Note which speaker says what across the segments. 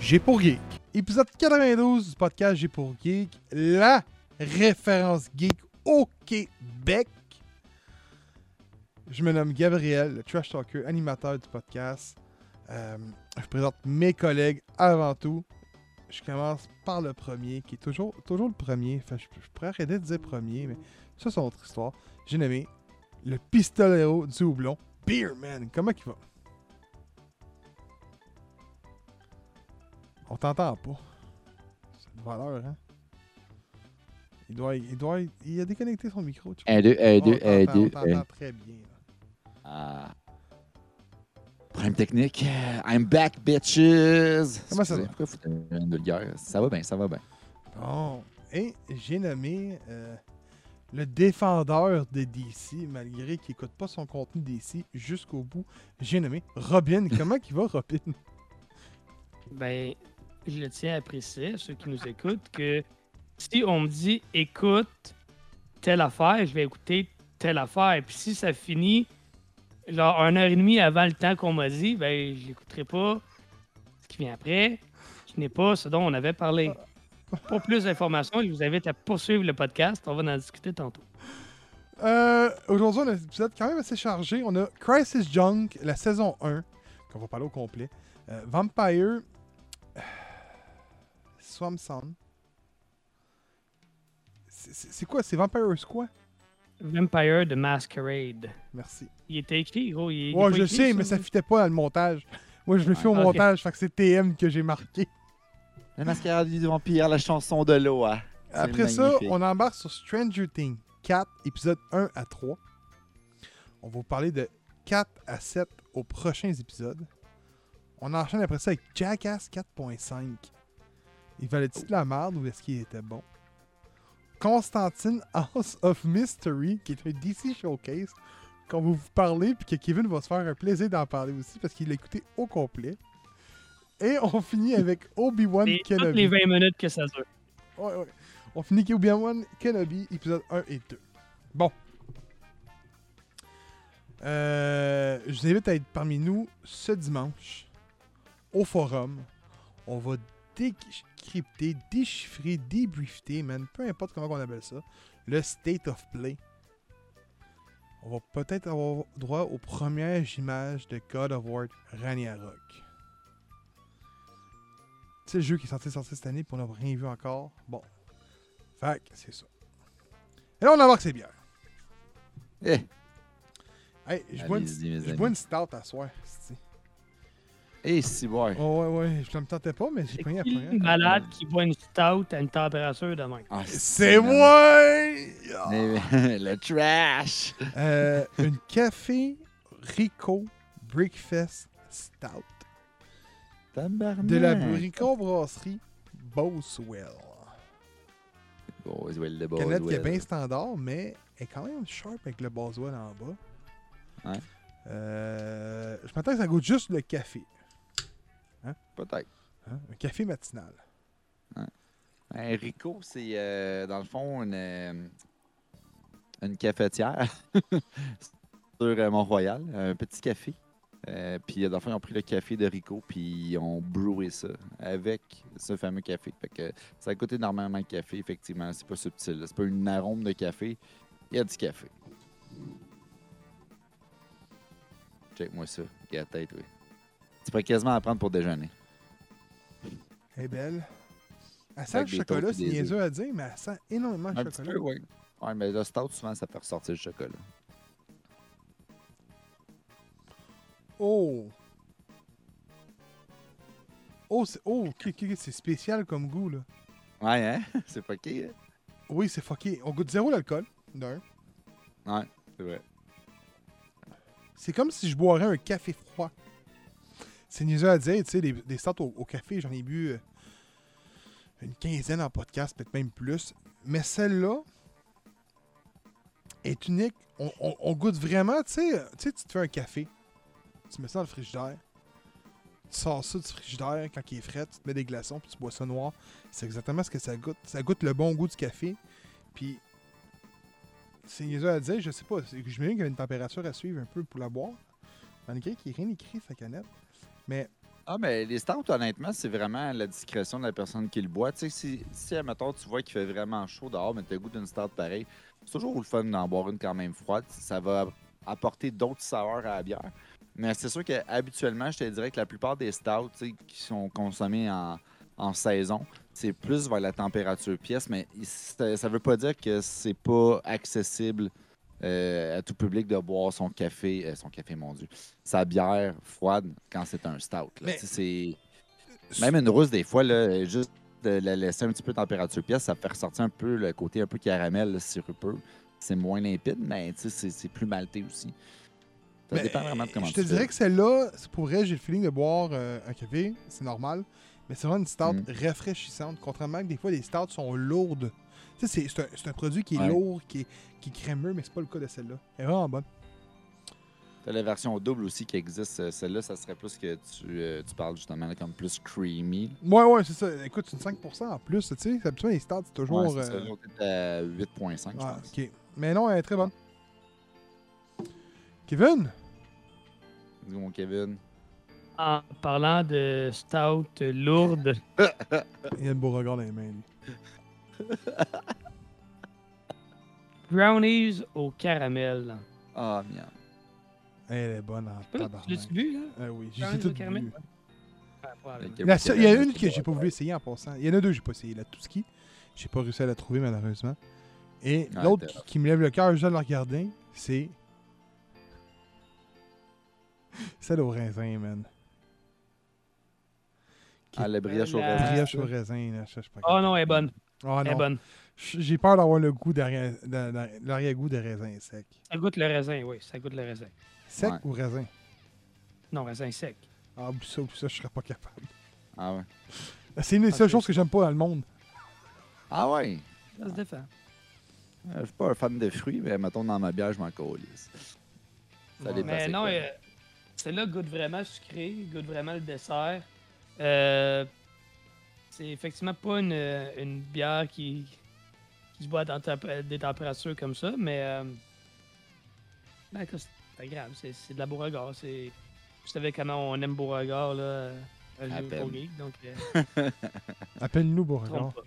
Speaker 1: J'ai pour Geek. Épisode 92 du podcast J'ai pour Geek, la référence geek au Québec. Je me nomme Gabriel, le trash talker, animateur du podcast. Euh, je présente mes collègues avant tout. Je commence par le premier, qui est toujours, toujours le premier. Enfin, je, je pourrais arrêter de dire premier, mais ça, c'est autre histoire. J'ai nommé le pistolero du houblon, Beerman. Comment il va? On t'entend pas. C'est une valeur, hein? Il doit, il doit, il a déconnecté son micro. tu
Speaker 2: 1, 2, 1, 2,
Speaker 1: on
Speaker 2: 1,
Speaker 1: t'entend-
Speaker 2: 2,
Speaker 1: on t'entend très bien. là.
Speaker 2: Ah. Problème technique. I'm back, bitches.
Speaker 1: Comment ça va?
Speaker 2: Pourquoi faut une vulgaire? Ça va bien, ça va bien.
Speaker 1: Bon. Et j'ai nommé euh, le défendeur de DC, malgré qu'il écoute pas son contenu DC jusqu'au bout. J'ai nommé Robin. Comment il va, Robin?
Speaker 3: Ben, je le tiens à préciser, ceux qui nous écoutent, que si on me dit écoute telle affaire, je vais écouter telle affaire. Puis si ça finit genre une heure et demie avant le temps qu'on m'a dit, ben je l'écouterai pas. Ce qui vient après, ce n'est pas ce dont on avait parlé. Pour plus d'informations, je vous invite à poursuivre le podcast. On va en discuter tantôt.
Speaker 1: Euh, Aujourd'hui, on a un épisode quand même assez chargé. On a Crisis Junk, la saison 1, qu'on va parler au complet. Euh, Vampire. Swamp Song. C'est- quoi? C'est Vampire quoi?
Speaker 3: Vampire de Masquerade.
Speaker 1: Merci.
Speaker 3: Il était écrit, gros. Il,
Speaker 1: Ouais, je
Speaker 3: écrit,
Speaker 1: sais, mais ça fitait pas dans le montage. Moi, je me fais au
Speaker 3: Ah, ok.
Speaker 1: montage, fait que c'est TM que j'ai marqué.
Speaker 2: La mascarade du vampire, la chanson de. C'est
Speaker 1: Après ça, on embarque sur Stranger Things 4, épisode 1 à 3. On va vous parler de 4 à 7 aux prochains épisodes. On enchaîne après ça avec Jackass 4.5. Il valait-il de la merde ou est-ce qu'il était bon? Constantine House of Mystery, qui est un DC Showcase, qu'on va vous parler, puis que Kevin va se faire un plaisir d'en parler aussi, parce qu'il l'a écouté au complet. Et on finit avec Obi-Wan
Speaker 3: Et toutes
Speaker 1: Kenobi.
Speaker 3: les 20 minutes que ça dure.
Speaker 1: Ouais, ouais. On finit avec Obi-Wan Kenobi, épisode 1 et 2. Bon. Euh, je vous invite à être parmi nous ce dimanche au forum. On va décrypter, déchiffrer, débriefer, man, peu importe comment on appelle ça, le state of play. On va peut-être avoir droit aux premières images de God of War Ragnarok. C'est le jeu qui est censé sortir cette année, puis on n'a rien vu encore. Bon. Fait que c'est ça. Et là, on embarque ses bières.
Speaker 2: Eh,
Speaker 1: Hey, je bois une, une stout à soir.
Speaker 2: Eh, si, ouais.
Speaker 1: Oh, ouais, ouais, je ne me tentais pas, mais j'ai
Speaker 3: C'est
Speaker 1: pris première.
Speaker 3: le malade qui boit une stout à une température de même?
Speaker 2: Ah,
Speaker 1: C'est moi!
Speaker 2: Le trash.
Speaker 1: Euh, une café Rico Breakfast Stout
Speaker 2: Tabarnak.
Speaker 1: de la microbrasserie Boswell.
Speaker 2: Boswell de
Speaker 1: Canette qui est
Speaker 2: Boswell.
Speaker 1: bien standard, mais est quand même sharp avec le Boswell en bas.
Speaker 2: Ouais.
Speaker 1: Euh, je m'attends que ça goûte juste le café.
Speaker 2: Peut-être.
Speaker 1: hein, Un café matinal.
Speaker 2: Un Rico, c'est euh, dans le fond une, euh, une cafetière sur euh, Mont-Royal, un petit café. Euh, puis, dans le fond, ils ont pris le café de Rico, puis ils ont brewé ça avec ce fameux café. Fait que ça a goûté énormément de café, effectivement. C'est pas subtil. C'est pas une arôme de café. Il y a du café. Check-moi ça. Il a la tête, oui. Tu pourrais quasiment à prendre pour déjeuner.
Speaker 1: Elle est belle. Elle sent le chocolat, c'est niaiseux à dire, mais elle sent énormément le chocolat.
Speaker 2: peu, oui. Ouais, mais le stout, souvent, ça fait ressortir le chocolat.
Speaker 1: Oh! Oh, c'est oh, spécial comme goût, là.
Speaker 2: Ouais, hein? C'est qui, hein?
Speaker 1: Oui, c'est fucké. On goûte zéro l'alcool, d'un.
Speaker 2: Ouais, c'est vrai.
Speaker 1: C'est comme si je boirais un café froid. C'est niaiseux à dire, tu sais, des, des stouts au, café, j'en ai bu euh, une quinzaine en podcast, peut-être même plus. Mais celle-là est unique. On, goûte vraiment, tu sais, tu te fais un café, tu mets ça dans le frigidaire, tu sors ça du frigidaire quand il est frais, tu te mets des glaçons, puis tu bois ça noir. C'est exactement ce que ça goûte. Ça goûte le bon goût du café, puis c'est niaiseux à dire, je sais pas. J'imagine qu'il y a une température à suivre un peu pour la boire. Malgré qu'il n'y ait rien écrit la canette.
Speaker 2: Ah, mais les stouts, honnêtement, c'est vraiment la discrétion de la personne qui le boit. Si, si admettons, tu vois qu'il fait vraiment chaud dehors, mais tu as le goût d'une stout pareil, c'est toujours le fun d'en boire une quand même froide. Ça va apporter d'autres saveurs à la bière. Mais c'est sûr qu'habituellement, je te dirais que la plupart des stouts qui sont consommés en, en saison, c'est plus vers la température pièce, mais ça, ça veut pas dire que c'est pas accessible euh, à tout public de boire son café, euh, son café, mon Dieu, sa bière froide quand c'est un stout. là.
Speaker 1: Mais-
Speaker 2: même une rousse des fois là, juste de la laisser un petit peu de température pièce, ça fait ressortir un peu le côté un peu caramel, là, sirupeux. C'est moins limpide, mais c'est c'est plus malté aussi. Ça dépend vraiment de comment
Speaker 1: je te
Speaker 2: tu
Speaker 1: dirais
Speaker 2: fais.
Speaker 1: que celle-là, pour vrai, j'ai le feeling de boire euh, un café, c'est normal. Mais c'est vraiment une stout
Speaker 2: Mm.
Speaker 1: rafraîchissante. Contrairement à que des fois, les stouts sont lourdes. Tu sais, c'est- un, produit qui est
Speaker 2: Ouais.
Speaker 1: lourd, qui est, qui est crémeux, mais c'est pas le cas de celle-là. Elle est vraiment bonne.
Speaker 2: T'as la version double aussi qui existe. Euh, Celle-là, ça serait plus que tu, euh, tu parles justement là, comme plus creamy.
Speaker 1: Ouais, ouais, c'est ça. Écoute, c'est une 5% en plus, tu sais. Habituellement, les stouts, c'est toujours.
Speaker 2: Ouais, c'est
Speaker 1: euh,
Speaker 2: L'autre est à 8.5, je
Speaker 1: ouais,
Speaker 2: pense.
Speaker 1: ok. Mais non, elle est très bonne. Kevin?
Speaker 2: Dis mon Kevin.
Speaker 3: En parlant de stout lourde,
Speaker 1: Il a le beau regard dans les mains, lui.
Speaker 3: brownies au caramel.
Speaker 2: Ah, miam.
Speaker 1: Elle est bonne en
Speaker 3: Tu
Speaker 1: tabarnak.
Speaker 3: l'as-tu bu, là?
Speaker 1: Ah oui, j'ai tout
Speaker 3: caramel?
Speaker 1: La seule- Il y en a une que j'ai pas voulu essayer en passant. Il y en a deux que j'ai pas essayé. La Touski, j'ai pas réussi à la trouver malheureusement. Et
Speaker 2: Ouais,
Speaker 1: l'autre qui, qui me lève le cœur juste de la regarder, c'est celle au raisin, man.
Speaker 2: Ah, le brioche au
Speaker 3: La-
Speaker 2: raisin.
Speaker 1: Brioche au raisin, là, je pas
Speaker 3: Oh non, elle est bonne.
Speaker 1: Ah
Speaker 3: Elle est bonne.
Speaker 1: J'ai peur d'avoir le goût l'arrière-goût de raisin sec.
Speaker 3: Ça goûte le raisin, oui. Ça goûte le raisin.
Speaker 1: Sec
Speaker 2: Ouais.
Speaker 1: ou raisin?
Speaker 3: Non, raisin sec.
Speaker 1: Ah, oublie ça, oublie ça, je serais pas capable.
Speaker 2: Ah ouais.
Speaker 1: C'est une des seules
Speaker 3: Ok.
Speaker 1: choses que j'aime pas dans le monde.
Speaker 2: Ah ouais.
Speaker 3: Ça se défend.
Speaker 2: Euh, Je suis pas un fan de fruits, mais mettons dans ma bière, je m'en calisse. Ça
Speaker 1: Ouais.
Speaker 2: dépend.
Speaker 3: Mais
Speaker 2: c'est
Speaker 3: non, euh, celle-là goûte vraiment sucré, goûte vraiment le dessert. Euh, c'est effectivement pas une, une bière qui, qui se boit dans temp- des températures comme ça, mais euh, ben, c'est agréable. C'est, c'est de la Beauregard. C'est, vous savez comment on aime Beauregard, là, à
Speaker 2: À
Speaker 3: Geek, donc euh,
Speaker 1: Appelle-nous, Beauregard.
Speaker 3: pas.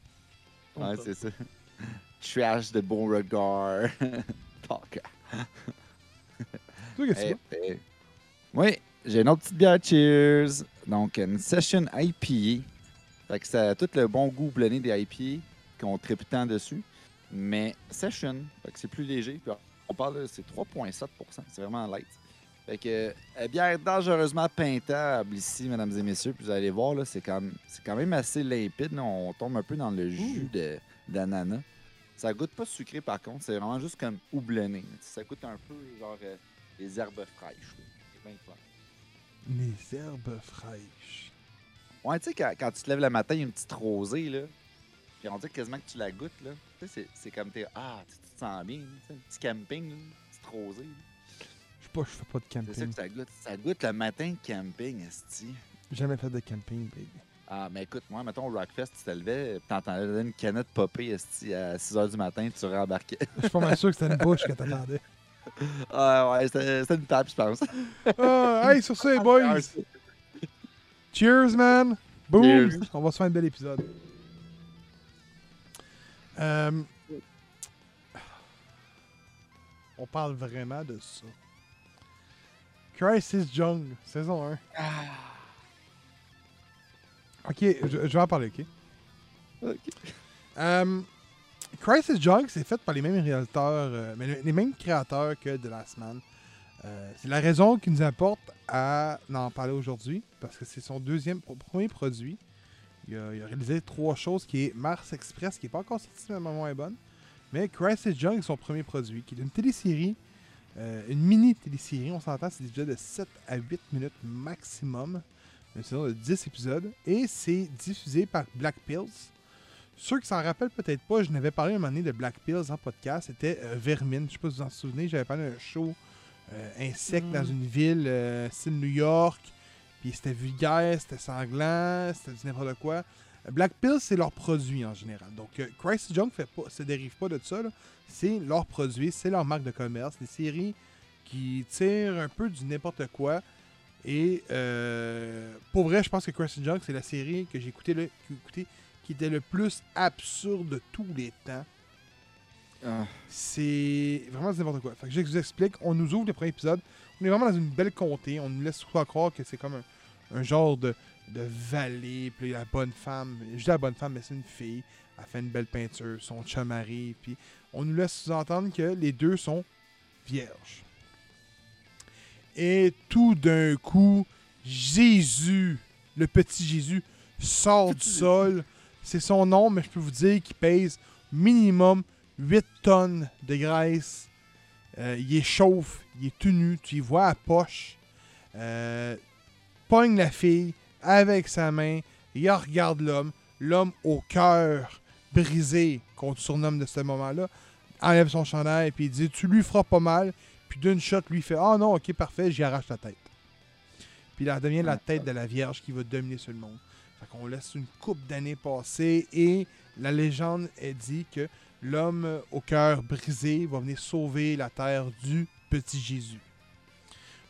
Speaker 2: Ouais,
Speaker 3: pas.
Speaker 2: c'est ça. Trash de bon regard. Talk.
Speaker 1: Toi, qu'est-ce que tu vois?
Speaker 2: Oui, j'ai une autre petite bière Cheers. Donc, une Session IPA. Fait que ça a tout le bon goût blonné des IPA qu'on tripe tant dessus. Mais Session, fait que c'est plus léger. Puis on parle, de- c'est 3,7% C'est vraiment light. Fait que euh, bière dangereusement peintable ici, mesdames et messieurs. Puis vous allez voir, là, c'est quand, même- c'est quand même assez limpide. là. On tombe un peu dans le jus de- d'ananas. Ça goûte pas sucré par contre, c'est vraiment juste comme houblonné. Ça goûte un peu genre euh, les herbes fraîches. là. C'est bien clair.
Speaker 1: Les herbes fraîches.
Speaker 2: Ouais, tu sais, quand, quand tu te lèves le matin, il y a une petite rosée, là. Puis on dirait quasiment que tu la goûtes, là. Tu sais, c'est- comme t'es. Ah, tu, te sens bien, tu un petit camping, là, une petite rosée. là.
Speaker 1: Je sais pas, je fais pas de
Speaker 2: C'est ça
Speaker 1: camping.
Speaker 2: que ça goûte. Ça goûte le matin de camping, esti.
Speaker 1: Jamais fait de camping, baby.
Speaker 2: Ah, mais écoute, moi, mettons, au Rockfest, tu te levais, puis t'entendais une canette popper, esti, à 6 h du matin, tu rembarquais.
Speaker 1: Je suis pas mal sûr que c'était une bouche que t'attendais.
Speaker 2: Ah ouais, c'était c'était une tape, je pense.
Speaker 1: Ah, hey, sur ça, les boys. Cheers, man. Boom.
Speaker 2: Cheers.
Speaker 1: On va se faire un bel épisode. Euh, On parle vraiment de ça. Crisis Young, saison 1. Ok, je, je vais en parler, ok?
Speaker 2: Ok.
Speaker 1: Euh, Crisis Junk, c'est fait par les mêmes réalisateurs, euh, mais le- les mêmes créateurs que The Last Man. Euh, c'est la raison qui nous apporte à en parler aujourd'hui, parce que c'est son deuxième, premier produit. Il a, réalisé trois choses, qui est Mars Express, qui n'est pas encore sorti, mais moins bonne. Mais Crisis Junk est son premier produit, qui est une télésérie, euh, une mini télésérie, on s'entend, c'est des épisodes de 7 à 8 minutes maximum. Une saison de 10 épisodes. Et c'est diffusé par Black Pills. Ceux qui s'en rappellent peut-être pas, je n'avais parlé un moment donné de Black Pills en podcast. C'était euh, Vermine. Je sais pas si vous vous en souvenez. J'avais parlé d'un show euh, insecte
Speaker 3: Mm.
Speaker 1: dans une ville, euh, style New York. Puis c'était vulgaire, c'était sanglant, c'était du n'importe quoi. Black Pills, c'est leur produit en général. Donc, euh, Crisis Junk fait pas, se dérive pas de ça. C'est leur produit, c'est leur marque de commerce. Des séries qui tirent un peu du n'importe quoi. Et euh, pour vrai, je pense que Crisis Junk, c'est la série que j'ai écouté, là, qui, écouté, qui était le plus absurde de tous les temps.
Speaker 2: Ah,
Speaker 1: C'est vraiment n'importe quoi. Fait que je vous explique. On nous ouvre le premier épisode. On est vraiment dans une belle comté. On nous laisse croire croire que c'est comme un, un genre de, de vallée. Puis la bonne femme, je dis la bonne femme, mais c'est une fille. Elle fait une belle peinture. Son chum arrive. Puis on nous laisse sous-entendre que les deux sont vierges. Et tout d'un coup, Jésus, le petit Jésus, sort du sol. C'est son nom, mais je peux vous dire qu'il pèse minimum 8 tonnes de graisse. Euh, il est chauffe, il est tout nu, tu y vois à poche. Euh, pogne la fille avec sa main, il regarde l'homme, l'homme au cœur brisé, qu'on surnomme de ce moment-là, enlève son chandail et puis il dit Tu lui feras pas mal. Puis d'une shot, lui fait Ah non, ok, parfait, j'y arrache la tête. Puis là, devient la tête de la Vierge qui va dominer sur le monde. Qu'on laisse une coupe d'années passer et la légende est dit que l'homme au cœur brisé va venir sauver la terre du petit Jésus.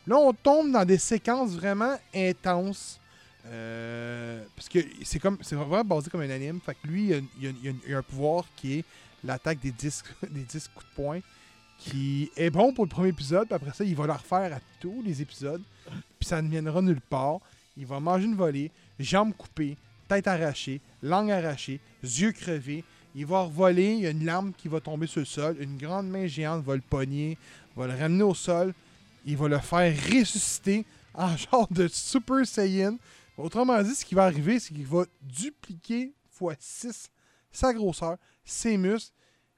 Speaker 1: Là, on tombe dans des séquences vraiment intenses. euh, parce que c'est comme c'est vraiment basé comme un anime. Fait que lui, il y a, un pouvoir qui est l'attaque des 10, des 10 coups de poing. Qui est bon pour le premier épisode. Puis après ça, il va le refaire à tous les épisodes. Puis ça ne viendra nulle part. Il va manger une volée, jambes coupées, tête arrachée, langue arrachée, yeux crevés. Il va revoler, il y a une lampe qui va tomber sur le sol, une grande main géante va le pogner, va le ramener au sol, il va le faire ressusciter en genre de Super Saiyan. Autrement dit, ce qui va arriver, c'est qu'il va dupliquer x 6 sa grosseur, ses muscles,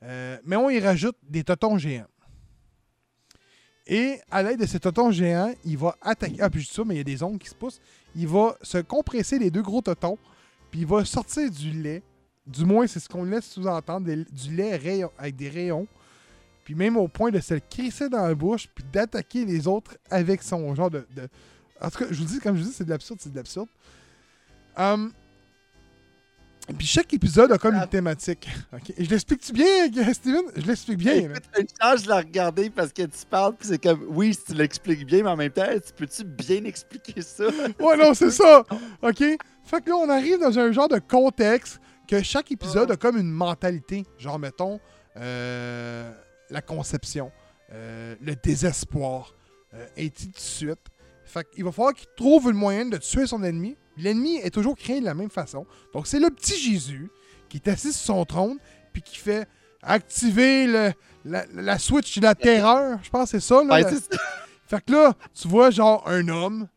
Speaker 1: euh, mais on y rajoute des totons géants. Et à l'aide de ces totons géants, il va attaquer. Ah, puis je dis ça, mais il y a des ongles qui se poussent. Il va se compresser les deux gros totons, puis il va sortir du lait. Du moins, c'est ce qu'on laisse sous-entendre, du lait rayon, avec des rayons. Puis même au point de se le crisser dans la bouche, puis d'attaquer les autres avec son genre de, En tout cas, je vous dis, comme je vous dis, c'est de l'absurde, c'est de l'absurde. Hum, Puis chaque épisode a comme une thématique. Ok, Je l'explique-tu bien, Steven? Je l'explique bien.
Speaker 2: Écoute, une chance de la regarder parce que tu parles, puis c'est comme, oui, si tu l'expliques bien, mais en même temps, tu peux-tu bien expliquer ça?
Speaker 1: Ouais, non, c'est ça. OK? Fait que là, on arrive dans un genre de contexte que chaque épisode a comme une mentalité. Genre, mettons, euh, la conception, euh, le désespoir, euh, et ainsi de suite. Fait qu'il va falloir qu'il trouve une moyen de tuer son ennemi. L'ennemi est toujours créé de la même façon. Donc, c'est le petit Jésus qui est assis sur son trône, puis qui fait activer le- la, la switch de la terreur. Je pense que c'est ça. Là,
Speaker 2: Ouais,
Speaker 1: la-
Speaker 2: c'est ça.
Speaker 1: fait que là, tu vois genre un homme,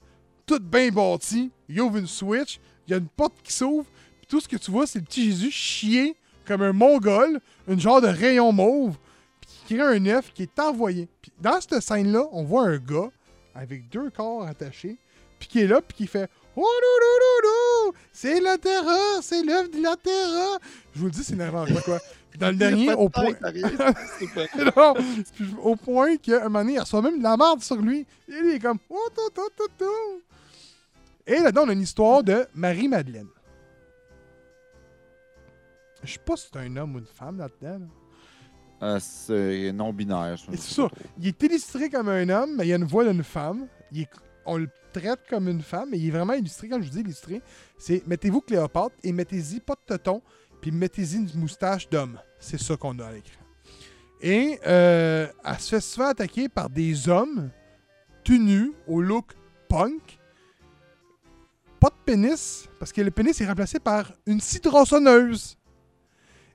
Speaker 1: tout bien bâti, il ouvre une switch, il y a une porte qui s'ouvre, puis tout ce que tu vois, c'est le petit Jésus chier comme un mongol, une genre de rayon mauve, puis qui crée un œuf qui est envoyé. Puis dans cette scène-là, on voit un gars avec deux corps attachés, puis qui est là, puis qui fait Oh non, non, non, non! C'est la terreur! C'est l'œuf de la terreur! Je vous le dis, c'est n'importe quoi. Puis dans le dernier, au point. Non, au point qu'à un moment donné, il reçoit même de la merde sur lui. Et il est comme Oh, tout, tout, tout, tout. Et là-dedans, on a une histoire de Marie-Madeleine. Je sais pas si c'est un homme ou une femme là-dedans. là.
Speaker 2: Euh, c'est non-binaire.
Speaker 1: c'est ça. Il est illustré comme un homme, mais il y a une voix d'une femme. Il est- on le traite comme une femme, mais il est vraiment illustré. Quand je vous dis illustré, c'est mettez-vous Cléopâtre et mettez-y pas de tonton, puis mettez-y une moustache d'homme. C'est ça qu'on a à l'écran. Et euh, elle se fait souvent attaquer par des hommes tout nus au look punk. Pas de pénis, parce que le pénis est remplacé par une scie tronçonneuse.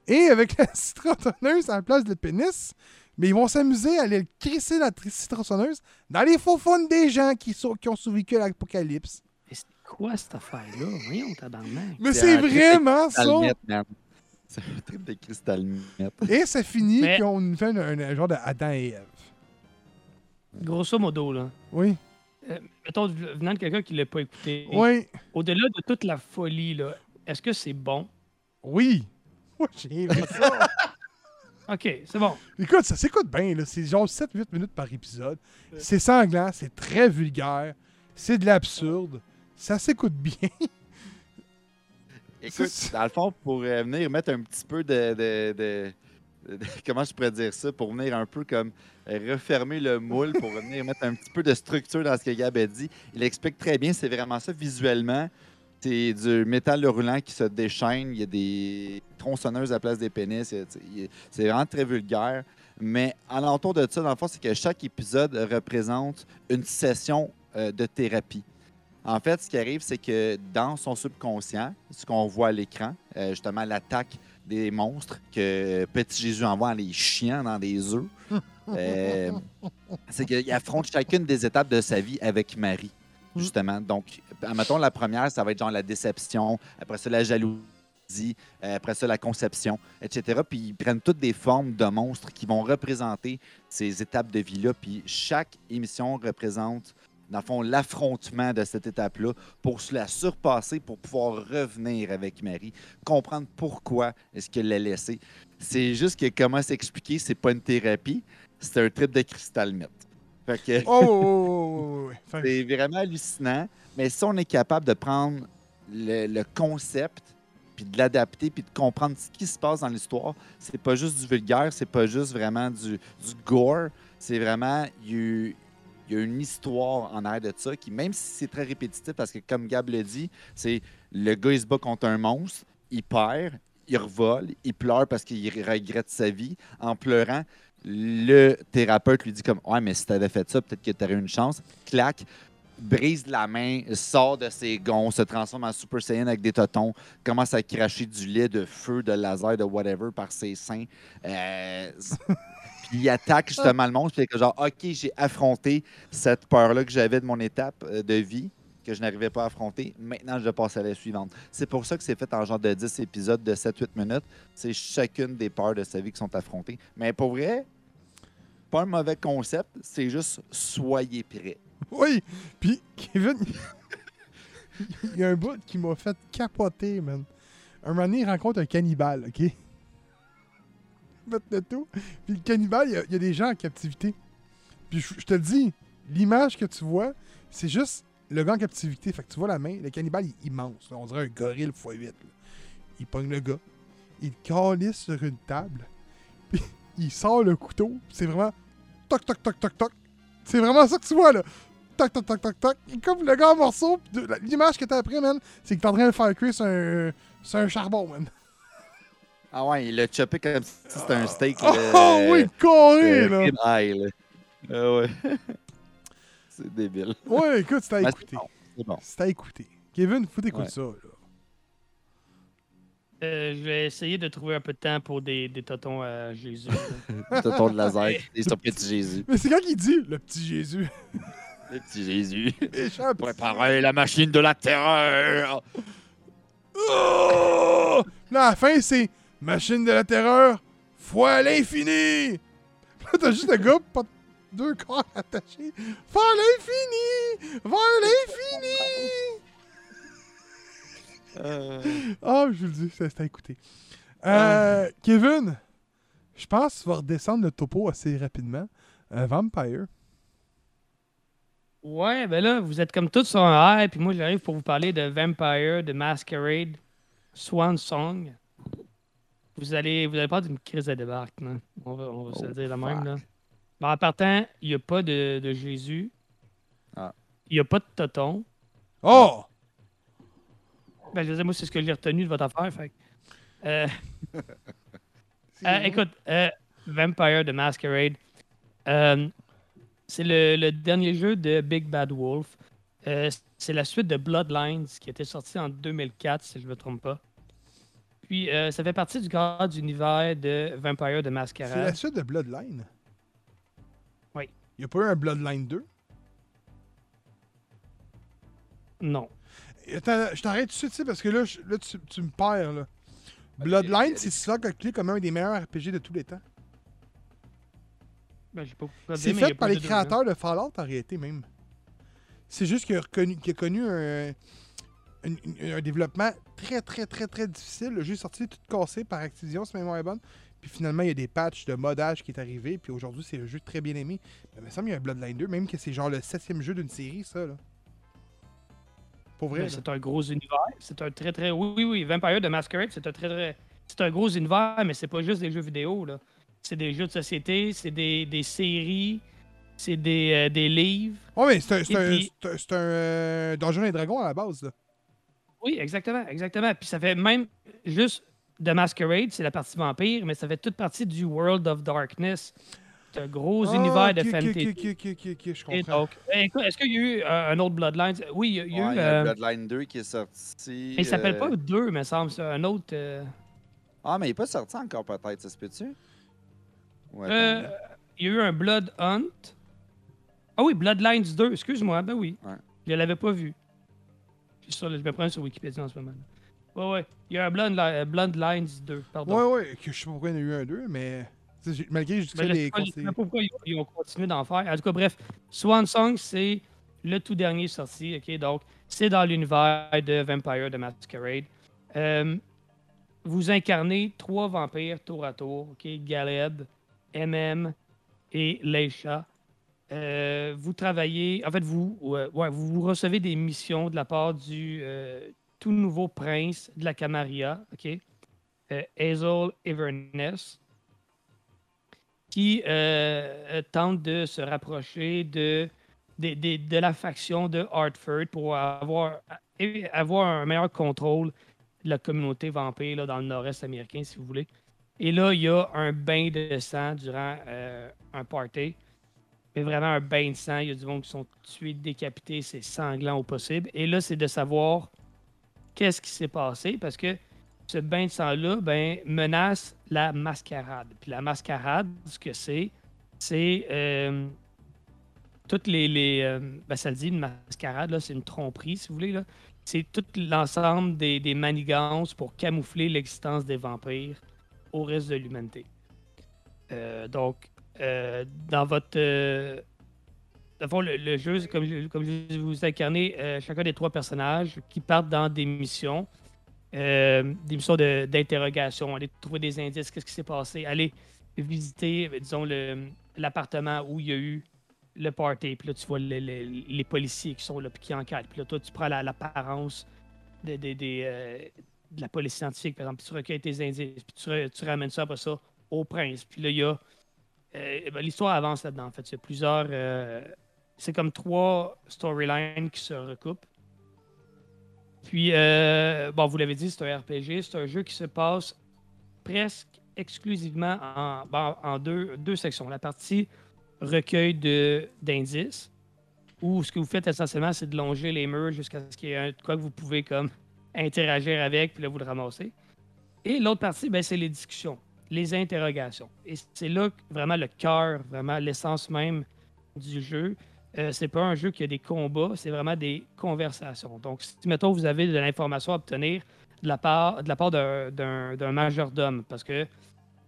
Speaker 1: Et avec la scie tronçonneuse à la place de pénis, mais ils vont s'amuser à aller le crisser la tri- scie tronçonneuse dans les faux fun des gens qui, sont, qui ont survécu à l'apocalypse.
Speaker 3: Mais c'est quoi cette affaire-là? Voyons, tabarnak.
Speaker 1: Mais
Speaker 2: C'est
Speaker 1: vraiment ça!
Speaker 2: C'est un trip de cristalmette.
Speaker 1: Et ça finit
Speaker 3: Mais-
Speaker 1: qu'on nous fait un, un- un genre de Adam et Ève.
Speaker 3: Grosso modo, là.
Speaker 1: Oui,
Speaker 3: Euh, mettons, venant de quelqu'un qui l'a pas écouté,
Speaker 1: oui,
Speaker 3: au-delà de toute la folie, là, est-ce que c'est bon?
Speaker 1: oui. Oui, j'ai aimé ça.
Speaker 3: OK, c'est bon.
Speaker 1: Écoute, ça s'écoute bien, là. C'est genre 7-8 minutes par épisode. C'est sanglant, c'est très vulgaire, c'est de l'absurde. Ça s'écoute bien.
Speaker 2: Écoute,
Speaker 1: C'est-
Speaker 2: dans le fond, pour euh, venir mettre un petit peu de, de- de- de- Comment je pourrais dire ça? Pour venir un peu comme euh, refermer le moule, pour venir mettre un petit peu de structure dans ce que Gab a dit. Il explique très bien, c'est vraiment ça visuellement. C'est du métal roulant qui se déchaîne. Il y a des tronçonneuses à la place des pénis. A- C'est vraiment très vulgaire. Mais alentour de ça, dans le fond, c'est que chaque épisode représente une session euh, de thérapie. En fait, ce qui arrive, c'est que dans son subconscient, ce qu'on voit à l'écran, euh, justement l'attaque des monstres que Petit Jésus envoie en les chiant dans des œufs, euh, c'est qu'il affronte chacune des étapes de sa vie avec Marie, justement. Donc, admettons, la première, ça va être genre la déception, après ça, la jalousie, euh, après ça, la conception, etc. Puis ils prennent toutes des formes de monstres qui vont représenter ces étapes de vie-là. Puis chaque émission représente dans le fond, l'affrontement de cette étape-là pour se la surpasser, pour pouvoir revenir avec Marie, comprendre pourquoi est-ce qu'elle l'a laissé. C'est juste que comment s'expliquer, c'est pas une thérapie, c'est un trip de cristal meth. Fait que
Speaker 1: Oh, oh, oh, oh, oh,
Speaker 2: c'est vraiment hallucinant, mais si on est capable de prendre le, le concept puis de l'adapter, puis de comprendre ce qui se passe dans l'histoire, c'est pas juste du vulgaire, c'est pas juste vraiment du, gore, c'est vraiment il y a une histoire en arrière de ça qui, même si c'est très répétitif, parce que comme Gab le dit, c'est le gars il se bat contre un monstre, il perd, il revole, il pleure parce qu'il regrette sa vie. En pleurant, le thérapeute lui dit comme Ouais, mais si t'avais fait ça, peut-être que t'aurais eu une chance. Clac, brise la main, sort de ses gonds, se transforme en Super Saiyan avec des totons, commence à cracher du lait, de feu, de laser, de whatever par ses seins. Euh, puis il attaque justement le monstre. Puis que genre, OK, j'ai affronté cette peur-là que j'avais de mon étape euh, de vie que je n'arrivais pas à affronter. Maintenant, je vais passer à la suivante. C'est pour ça que c'est fait en genre de 10 épisodes de 7-8 minutes. C'est chacune des peurs de sa vie qui sont affrontées. Mais pour vrai, pas un mauvais concept, c'est juste soyez prêts.
Speaker 1: Oui, puis Kevin, il y a un bout qui m'a fait capoter, man. Un moment rencontre un cannibale, OK? Le tout. Puis le cannibale, il y a- des gens en captivité. Puis je, te le dis, l'image que tu vois, c'est juste le gars en captivité. Fait que tu vois la main, le cannibale, il est immense. On dirait un gorille x8. là. Il pogne le gars, il calisse sur une table, puis il sort le couteau. C'est vraiment toc, toc, toc, toc, toc. C'est vraiment ça que tu vois, là. Toc, toc, toc, toc, toc. Il coupe le gars en morceaux. L'image que t'as après, man, c'est que t'es en train de le faire cuire sur un, sur un charbon, man.
Speaker 2: Ah ouais, il l'a chopé comme si c'était un steak.
Speaker 1: Oh, oui, carré, là.
Speaker 2: rib eye, là. Ah ouais. c'est débile.
Speaker 1: Ouais, écoute, c'est à
Speaker 2: Mais
Speaker 1: écouter.
Speaker 2: c'est bon, C'est bon.
Speaker 1: À écouter. Kevin, faut t'écouter
Speaker 2: Ouais.
Speaker 1: ça, là.
Speaker 3: Euh, je vais essayer de trouver un peu de temps pour des, des totons à Jésus.
Speaker 2: Tonton de laser et son petit Jésus.
Speaker 1: Mais c'est quand qu'il dit, le petit Jésus?
Speaker 2: Le petit Jésus. Préparez la machine de la terreur.
Speaker 1: Oh! Là, à la fin, c'est machine de la terreur, fois l'infini. Là, t'as juste le gars, pas deux corps attachés. Vers l'infini! Vers l'infini! Ah, je vous le dis, c'est à écouter. Euh, Kevin, je pense que tu vas redescendre le topo assez rapidement. Euh, Vampire.
Speaker 3: Ouais, ben là, vous êtes comme tous sur un high, puis moi j'arrive pour vous parler de Vampire, de Masquerade, Swan Song. vous allez, vous allez pas d'une crise de débarque, là. On va, on va se
Speaker 2: Oh,
Speaker 3: le dire la même, là. Bon, en partant, il n'y a pas de, de Jésus.
Speaker 2: Ah.
Speaker 3: Il n'y a pas de Toton.
Speaker 1: Oh!
Speaker 3: Ben, je dire, moi, c'est ce que j'ai retenu de votre affaire. Fait. Euh, euh, écoute, euh, Vampire de Masquerade, euh, c'est le, le dernier jeu de Big Bad Wolf. Euh, c'est la suite de Bloodlines qui était sorti en 2004, si je ne me trompe pas. Puis, euh, ça fait partie du cadre d'univers de Vampire de
Speaker 1: C'est la
Speaker 3: Masquerade.
Speaker 1: suite de Bloodline.
Speaker 3: Oui.
Speaker 1: Il n'y a pas eu un Bloodline 2.
Speaker 3: Non.
Speaker 1: Attends, je t'arrête tout de suite, parce que là, je- là tu, tu me perds. Là. Bloodline, c'est souvent calculé comme un des meilleurs RPG de tous les temps.
Speaker 3: Ben,
Speaker 1: C'est fait par les créateurs de Fallout en réalité même. C'est juste qu'il a, connu un, un- un- un développement très très très très difficile. Le jeu est sorti tout cassé par Activision, si ma mémoire est bonne. Puis finalement, il y a des patchs de modage qui est arrivé. Puis aujourd'hui, c'est un jeu très bien aimé. Mais il me semble qu'il y a un Bloodline 2, même que c'est genre le septième jeu d'une série, ça. Là. Pour vrai.
Speaker 3: Ben, c'est un gros univers. C'est un très très. Oui, oui, oui. Vampire de Masquerade, c'est un très très. C'est un gros univers, mais c'est pas juste des jeux vidéo. là. C'est des jeux de société, c'est des, des séries, c'est des, euh, des livres.
Speaker 1: Ouais, mais c'est un, c'est
Speaker 3: Et
Speaker 1: un,
Speaker 3: puis-
Speaker 1: c'est un, c'est un, euh, Donjons et Dragons à la base. Là.
Speaker 3: Oui, exactement, exactement. Puis ça fait même juste de Masquerade, c'est la partie vampire, mais ça fait toute partie du World of Darkness. C'est un gros
Speaker 1: Ah,
Speaker 3: univers
Speaker 1: ok,
Speaker 3: de fantasy.
Speaker 1: ok, ok, ok, ok, je
Speaker 3: Et
Speaker 1: comprends.
Speaker 3: donc, eh, écoute, est-ce qu'il y a eu euh, un autre Bloodlines? Oui, il y a, il y a
Speaker 2: Ouais,
Speaker 3: eu.
Speaker 2: il y a
Speaker 3: euh,
Speaker 2: Bloodline 2 qui est sorti.
Speaker 3: il s'appelle pas deux, me semble. C'est un autre. euh,
Speaker 2: Ah, mais il n'est pas sorti encore, peut-être, ça se peut-tu? Ouais,
Speaker 3: Euh, il y a eu un Blood Hunt. Ah oui, Bloodlines 2, excuse-moi, ben oui.
Speaker 2: Ouais.
Speaker 3: Je l'avais pas vu. Je, suis sur le- je me prends sur Wikipédia en ce moment. Ouais, ouais. Il y a un euh, Bloodlines 2, pardon.
Speaker 1: Ouais, ouais, que je sais pas pourquoi il y en a eu un 2, mais. Malgré que je
Speaker 3: Ben,
Speaker 1: les
Speaker 3: je sais pas pourquoi ils, ils ont continué d'en faire. En tout cas, bref, Swan Song, c'est le tout dernier sorti, ok? Donc, c'est dans l'univers de Vampire de Masquerade. Euh, vous incarnez trois vampires tour à tour, ok? Galeb, MM et Leisha. Euh, vous travaillez, en fait, vous, ouais, vous, recevez des missions de la part du euh, tout nouveau prince de la Camarilla, ok? Euh, Hazel Everness qui euh, tente de se rapprocher de, de, de- de la faction de Hartford pour avoir, avoir un meilleur contrôle de la communauté vampire là, dans le nord-est américain, si vous voulez. Et là, il y a un bain de sang durant euh, un party. Mais vraiment un bain de sang. Il y a du monde qui sont tués, décapités. C'est sanglant au possible. Et là, c'est de savoir qu'est-ce qui s'est passé parce que ce bain de sang-là ben, menace la mascarade. Puis la mascarade, ce que c'est, c'est euh, toutes les. euh, ben, ça le dit, une mascarade, c'est une tromperie, si vous voulez. Là. C'est tout l'ensemble des, des manigances pour camoufler l'existence des vampires au reste de l'humanité. Euh, donc, euh, dans votre. Euh, le jeu, comme, comme vous incarnez euh, chacun des trois personnages qui partent dans des missions des missions de- d'interrogation, aller trouver des indices, qu'est-ce qui s'est passé, aller visiter, euh, disons, l'appartement où il y a eu le party. Puis là, tu vois le- le- les policiers qui sont là, puis qui enquêtent. Puis là, toi, tu prends la- l'apparence de, de- des, euh, de la police scientifique, par exemple, puis tu recueilles tes indices, puis tu, ramènes ça après ça au prince. Puis là, il y a. euh, ben, L'histoire avance là-dedans, en fait. Il y a plusieurs. euh, c'est comme trois storylines qui se recoupent. Puis, euh, bon, vous l'avez dit, c'est un RPG. C'est un jeu qui se passe presque exclusivement en, ben, en deux, deux sections. La partie recueil d'indices, où ce que vous faites essentiellement, c'est de longer les murs jusqu'à ce qu'il y ait un, quoi que vous pouvez comme interagir avec, puis là, vous le ramassez. Et l'autre partie, ben, c'est les discussions, les interrogations. Et c'est là vraiment le cœur, vraiment l'essence même du jeu. Euh, c'est pas un jeu qui a des combats, c'est vraiment des conversations. Donc, si, mettons, vous avez de l'information à obtenir de la part, de la part d'un- d'un d'un majordome, parce que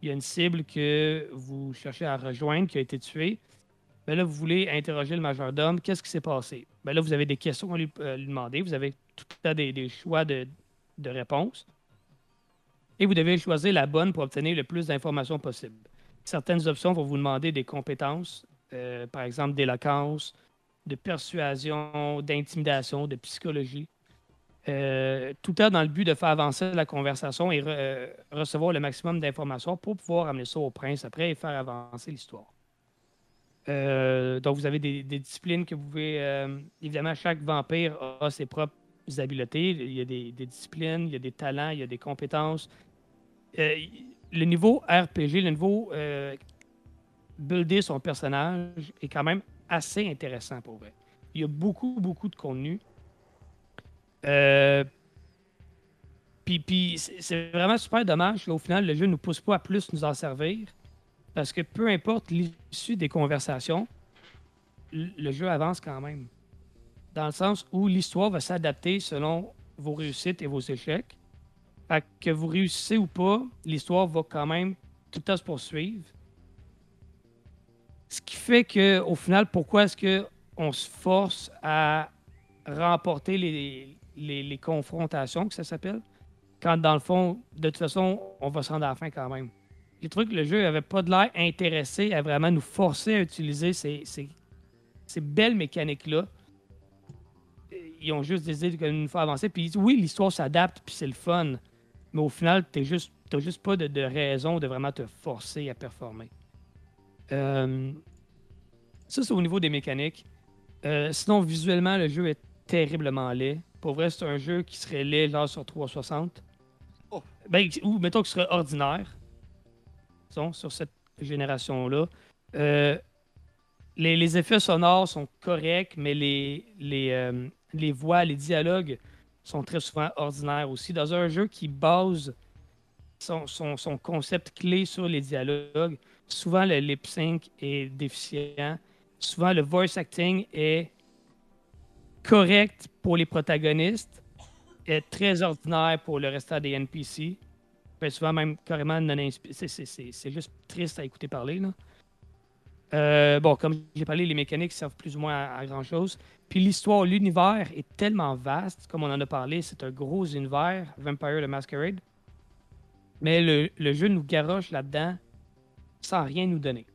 Speaker 3: il y a une cible que vous cherchez à rejoindre qui a été tuée, ben là, vous voulez interroger le majordome. Qu'est-ce qui s'est passé? Ben là, vous avez des questions à lui, euh, lui demander. Vous avez tout le temps des, choix de, de réponses. Et vous devez choisir la bonne pour obtenir le plus d'informations possible. Certaines options vont vous demander des compétences, euh, par exemple d'éloquence, de persuasion, d'intimidation, de psychologie. Euh, tout le temps dans le but de faire avancer la conversation et euh, recevoir le maximum d'informations pour pouvoir amener ça au prince après et faire avancer l'histoire. Donc, vous avez des, des disciplines que vous pouvez. évidemment, chaque vampire a ses propres habiletés. Il y a des, disciplines, il y a des talents, il y a des compétences. Euh, le niveau RPG, le niveau euh, builder son personnage est quand même assez intéressant pour vrai. Il y a beaucoup, beaucoup de contenu. Euh, puis, c'est vraiment super dommage qu'au final, le jeu ne nous pousse pas à plus nous en servir. Parce que peu importe l'issue des conversations, le jeu avance quand même. Dans le sens où l'histoire va s'adapter selon vos réussites et vos échecs. Que vous réussissez ou pas, l'histoire va quand même tout temps se poursuivre. Ce qui fait que, au final, pourquoi est-ce qu'on se force à remporter les, les, les confrontations, que ça s'appelle, quand dans le fond, de toute façon, on va se rendre à la fin quand même. Trouvé que le jeu avait pas de l'air intéressé à vraiment nous forcer à utiliser ces, ces belles mécaniques-là. Ils ont juste décidé de nous faire avancer. Puis oui, l'histoire s'adapte, puis c'est le fun. Mais au final, tu juste, t'as juste pas de, de raison de vraiment te forcer à performer. Euh, ça, c'est au niveau des mécaniques. Euh, sinon, visuellement, le jeu est terriblement laid. Pour vrai, c'est un jeu qui serait laid genre sur 360.
Speaker 2: Oh.
Speaker 3: Ben, ou mettons qu'il serait ordinaire. Disons, sur cette génération-là. Euh, les, les effets sonores sont corrects, mais les, les, euh, les voix, les dialogues sont très souvent ordinaires aussi. Dans un jeu qui base son, concept clé sur les dialogues, souvent le lip sync est déficient. Souvent le voice acting est correct pour les protagonistes, est très ordinaire pour le restant des NPC. Ben, souvent même carrément non c'est- juste triste à écouter parler. Euh, bon, comme j'ai parlé, les mécaniques servent plus ou moins à, à grand chose. Puis l'histoire, l'univers est tellement vaste, comme on en a parlé, c'est un gros univers, Vampire the Masquerade. Mais le, jeu nous garoche là-dedans sans rien nous donner.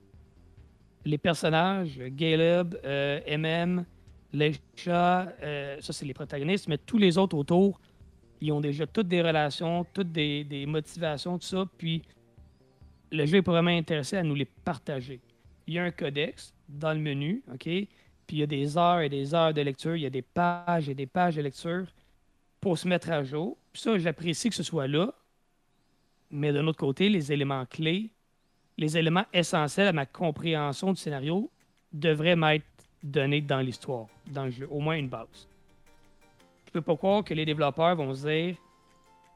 Speaker 3: Les personnages, Caleb, euh, MM, Leisha, euh, ça c'est les protagonistes, mais tous les autres autour, ils ont déjà toutes des relations, toutes des, motivations, tout ça. Puis le jeu est vraiment intéressé à nous les partager. Il y a un codex dans le menu, OK? Puis il y a des heures et des heures de lecture, il y a des pages et des pages de lecture pour se mettre à jour. Puis ça, j'apprécie que ce soit là. Mais d'un autre côté, les éléments clés, les éléments essentiels à ma compréhension du scénario devraient m'être donnés dans l'histoire, dans le jeu, au moins une base. Je peux pas croire que les développeurs vont se dire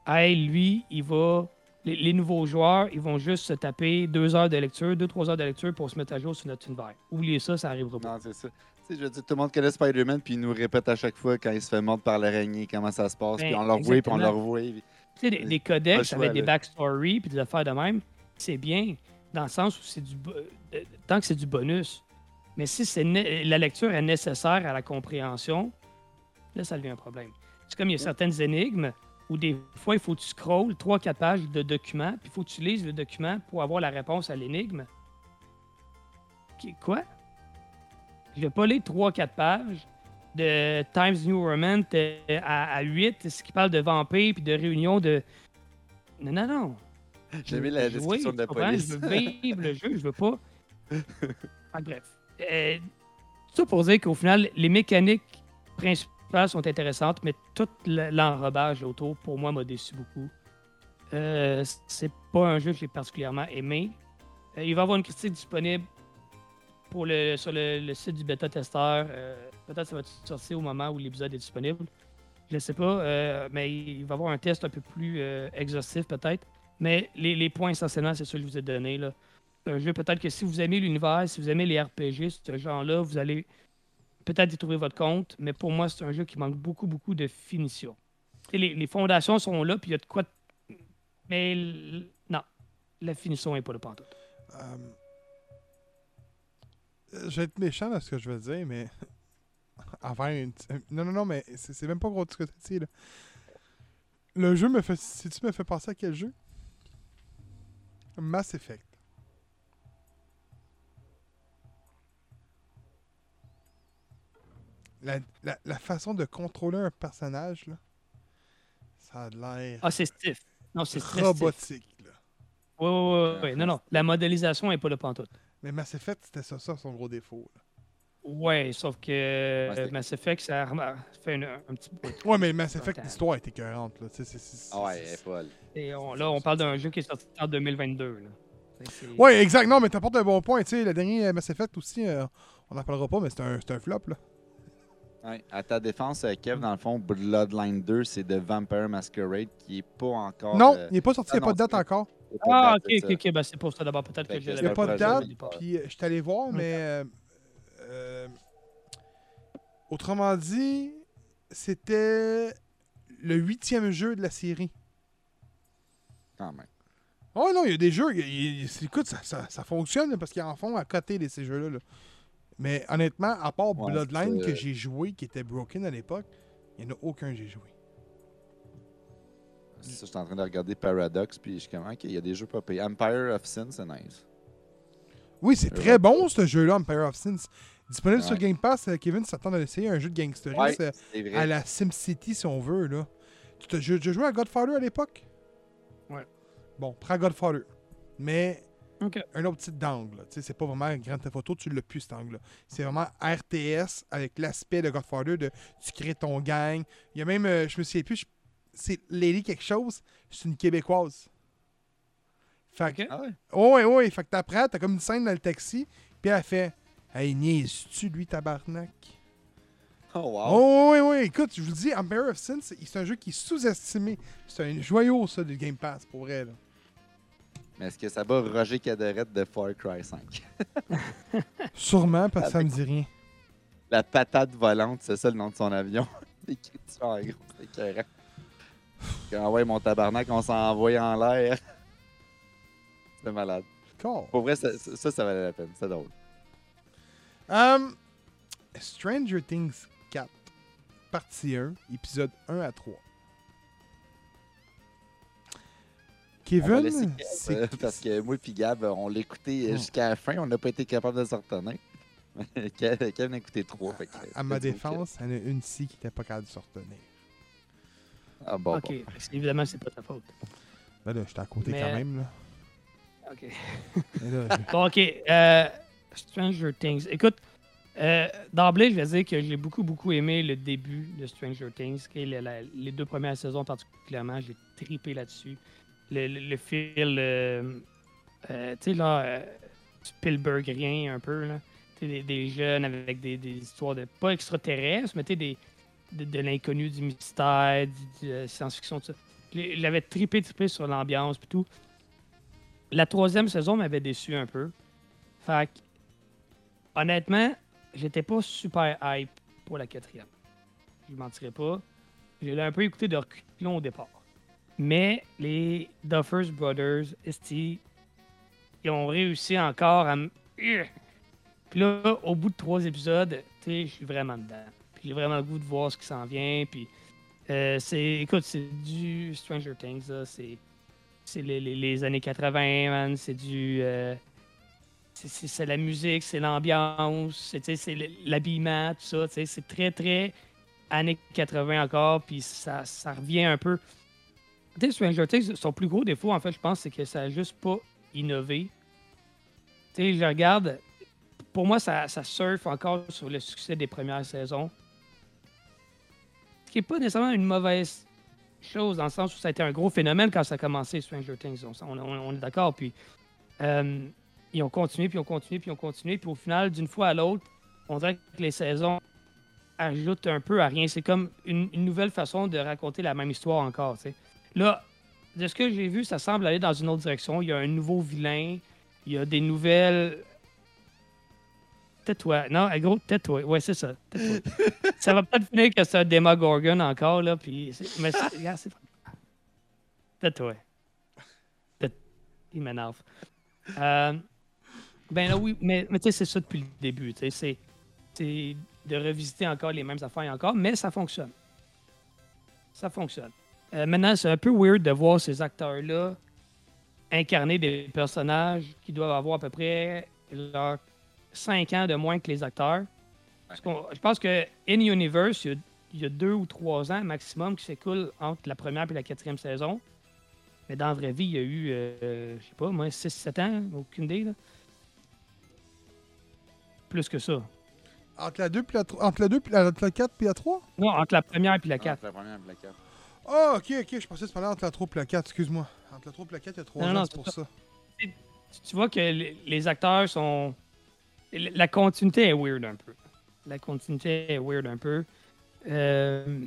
Speaker 3: Hey, lui, il va. Les, les nouveaux joueurs, ils vont juste se taper deux heures de lecture, deux, trois heures de lecture pour se mettre à jour sur notre univers. Oubliez ça, ça arrivera pas.
Speaker 2: Non, c'est ça. Tu sais, je veux dire, tout le monde connaît Spider-Man, puis il nous répète à chaque fois quand il se fait mordre par l'araignée, comment ça se passe,
Speaker 3: Ben,
Speaker 2: puis on le revoit, puis on le revoit. puis-
Speaker 3: Tu sais, des, des codex
Speaker 2: choix,
Speaker 3: avec des backstories puis des affaires de même, c'est bien, dans le sens où c'est du. euh, Tant que c'est du bonus. Mais si c'est la lecture est nécessaire à la compréhension, là, ça devient un problème. C'est comme il y a certaines énigmes où des fois, il faut que tu scrolles 3-4 pages de documents, puis il faut que tu lises le document pour avoir la réponse à l'énigme. Quoi? Je vais pas lire 3-4 pages de Times New Roman euh, à, à 8, ce qui parle de vampires puis de réunions de. Non, non, non.
Speaker 2: J'ai mis la
Speaker 3: jouer,
Speaker 2: description de la police.
Speaker 3: Je veux vivre le jeu, je veux pas. Ah, bref. Euh, tout ça pour dire qu'au final, les mécaniques principales sont intéressantes, mais tout le- l'enrobage autour, pour moi, m'a déçu beaucoup. Euh, c'est pas un jeu que j'ai particulièrement aimé. Euh, il va y avoir une critique disponible pour le, sur le, site du bêta-testeur. Euh, Peut-être ça va sortir au moment où l'épisode est disponible. Je sais pas, mais il va y avoir un test un peu plus exhaustif peut-être. Mais les, points essentiellement, c'est ceux que je vous ai donnés. C'est un jeu, peut-être que si vous aimez l'univers, si vous aimez les RPG, ce genre-là, vous allez peut-être y trouver votre compte. Mais pour moi, c'est un jeu qui manque beaucoup, beaucoup de finition. Les, fondations sont là, puis il y a de quoi. de- Mais non, la finition n'est pas là pantoute.
Speaker 1: Euh, Je vais être méchant dans ce que je veux dire, mais. Une. Non, non, non, mais c'est même pas gros ce que tu dis, là. Le jeu me fait. Si tu me fais penser à quel jeu? Mass Effect. La, la- la façon de contrôler un personnage, là, Ça a l'air
Speaker 3: Ah, c'est stiff. Non, c'est stiff.
Speaker 1: robotique. Là.
Speaker 3: Oui, oui, oui. Non, non. La modélisation n'est pas le pantoute.
Speaker 1: Mais Mass Effect, c'était ça, ça son gros défaut. là.
Speaker 3: Ouais, sauf que Mass Effect, ça a fait une- un petit bout.
Speaker 1: Ouais, mais Mass Effect, l'histoire était écœurante. Là. C'est- c'est-
Speaker 2: Ah ouais, elle est folle.
Speaker 3: Et on- là, on parle d'un jeu qui est sorti en 2022. Là.
Speaker 1: Ouais, exact. Non, mais t'apportes un bon point. Tu sais, le dernier Mass Effect aussi, euh, on n'en parlera pas, mais c'est un, c'est un flop. Là.
Speaker 2: Ouais. À ta défense, euh, Kev, dans le fond, Bloodline 2, c'est de Vampire Masquerade qui est pas encore.
Speaker 1: non,
Speaker 2: euh,
Speaker 1: il n'est pas sorti, il n'y a pas de date encore.
Speaker 3: Ah,
Speaker 2: date,
Speaker 3: ok,
Speaker 2: c'est
Speaker 3: ok, ok. Ben, c'est pour ça d'abord. Peut-être
Speaker 2: Fait
Speaker 3: que
Speaker 2: que
Speaker 3: je
Speaker 1: Il n'y a pas de date. Puis euh, je suis allé voir, mais. euh, euh, autrement dit, c'était le huitième jeu de la série.
Speaker 2: Quand même.
Speaker 1: Oh non, il y a des jeux. y y écoute, ça, ça, ça fonctionne parce qu'ils en font à côté de ces jeux-là. là. Mais honnêtement, à part
Speaker 2: Ouais,
Speaker 1: Bloodline que j'ai joué, qui était broken à l'époque, il n'y en a aucun que j'ai joué.
Speaker 2: C'est ça, je suis en train de regarder Paradox, puis je suis comme, ok, il y a des jeux pas payés. Empire of Sin, c'est nice.
Speaker 1: Oui, c'est très bon ce jeu-là, Empire of Sins. Disponible sur. Game Pass, euh, Kevin s'attend à essayer un jeu de
Speaker 2: Ouais, vrai.
Speaker 1: à la SimCity si on veut. là. Tu t'as tu as joué à Godfather à l'époque?
Speaker 3: Ouais.
Speaker 1: Bon, prends Godfather. Mais Un autre type d'angle. là. Tu sais, C'est pas vraiment grand photo, tu l'as plus cet angle-là. C'est vraiment RTS avec l'aspect de Godfather de tu crées ton gang. Il y a même, euh, je me souviens plus, je- c'est Lady quelque chose, c'est une Québécoise. Fait que.
Speaker 2: Ah ouais?
Speaker 1: oh, ouais, ouais, fait que t'apprends, t'as comme une scène dans le taxi, puis elle fait Hey, niaises-tu lui, tabarnak?
Speaker 2: Oh, wow.
Speaker 1: Oh, oui, oui, écoute, je vous le dis, Empire of Sin, c'est c'est un jeu qui est sous-estimé. C'est un joyau, ça, du Game Pass, pour vrai. Là.
Speaker 2: Mais est-ce que ça bat Roger Cadorette de Far Cry 5?
Speaker 1: Sûrement, parce que ça me dit rien.
Speaker 2: La patate volante, c'est ça le nom de son avion. Écrit dessus en gros, c'est écœurant. Quand ouais, mon tabarnak, on s'en envoie en l'air. C'est malade.
Speaker 1: Cool.
Speaker 2: Pour vrai, ça, ça, ça, ça valait la peine. C'est drôle.
Speaker 1: Um, Stranger Things 4, partie 1, épisode 1 à 3. Kevin,
Speaker 2: Kev,
Speaker 1: c'est
Speaker 2: euh, parce que moi et Gab, on l'a écouté
Speaker 1: Hmm.
Speaker 2: jusqu'à la fin. On n'a pas été capable de s'en retenir. Kev Kev en a écouté trois. fait que
Speaker 1: à ma défense, il y en a une ici qui n'était pas capable de se retenir.
Speaker 2: Ah bon,
Speaker 3: Ok.
Speaker 2: bon.
Speaker 3: Évidemment, c'est pas ta faute.
Speaker 1: Ben là, j'étais à côté
Speaker 3: Mais-
Speaker 1: quand même. Là.
Speaker 3: Ok.
Speaker 1: Là, je-
Speaker 3: Bon, ok. euh, Stranger Things. Écoute, euh, d'emblée, je vais dire que j'ai beaucoup, beaucoup aimé le début de Stranger Things. ok, la- la- les deux premières saisons particulièrement, j'ai tripé là-dessus. Le, le, fil, euh, euh, tu sais, là, euh, Spielbergien un peu, là. Des, des jeunes avec des, des histoires de, pas extraterrestres, mais tu des, de, l'inconnu, du mystère, du, de science-fiction, tout ça. Je l'avais tripé, tripé sur l'ambiance et tout. La troisième saison m'avait déçu un peu. Fait que, honnêtement, j'étais pas super hype pour la quatrième. Je mentirais pas. Je l'ai un peu écouté de reculons au départ. Mais les Duffers Brothers, ils ont réussi encore à me. Puis là, au bout de trois épisodes, tu sais, je suis vraiment dedans. Puis j'ai vraiment le goût de voir ce qui s'en vient. Puis euh, c'est. Écoute, c'est du Stranger Things, là. C'est. C'est les, années 80, man. C'est du. euh, c'est- la musique, c'est l'ambiance, c'est c'est l'habillement, tout ça. C'est très, très années 80 encore, puis ça, ça revient un peu. Sais, Stranger Things, son plus gros défaut, en fait, je pense, c'est que ça n'a juste pas innové. Tu sais, je regarde, pour moi, ça, ça surfe encore sur le succès des premières saisons. Ce qui n'est pas nécessairement une mauvaise chose, dans le sens où ça a été un gros phénomène quand ça a commencé, Stranger Things. On est d'accord. Puis euh, ils ont continué, puis ils ont continué, puis ils ont continué. Puis au final, d'une fois à l'autre, on dirait que les saisons ajoutent un peu à rien. C'est comme une, une nouvelle façon de raconter la même histoire encore. tu sais. Là, de ce que j'ai vu, ça semble aller dans une autre direction. Il y a un nouveau vilain. Il y a des nouvelles. Tais-toi. Non, gros, tais-toi. Ouais, c'est ça. Ça va peut-être finir que c'est un Demogorgon encore, là. Puis mais c'est- regarde, c'est. Tais-toi. Tais- Il m'énerve. Euh, ben là, oui, mais, mais tu sais, c'est ça depuis le début. tu sais, C'est c'est de revisiter encore les mêmes affaires et encore, mais ça fonctionne. Ça fonctionne. Euh, maintenant, c'est un peu weird de voir ces acteurs-là incarner des personnages qui doivent avoir à peu près 5 ans de moins que les acteurs. Je pense que In Universe, il y, a, deux ou trois ans maximum qui s'écoulent entre la première et la quatrième saison. Mais dans la vraie vie, il y a eu, euh, je sais pas, moi, 6-7 ans, aucune idée. Là. Plus que ça.
Speaker 1: Entre la 2 puis la 3. Entre la la, 4 puis la 3?
Speaker 3: Non, entre la première et la 4.
Speaker 2: Entre la première puis la 4.
Speaker 1: Oh, ok, ok, je pensais que tu parlais entre la troupe et la 4, excuse-moi. Entre la troupe et la 4, il y a
Speaker 3: trois
Speaker 1: ans, c'est pour ça.
Speaker 3: Tu vois que les, acteurs sont. La continuité est weird un peu. La continuité est weird un peu. Euh,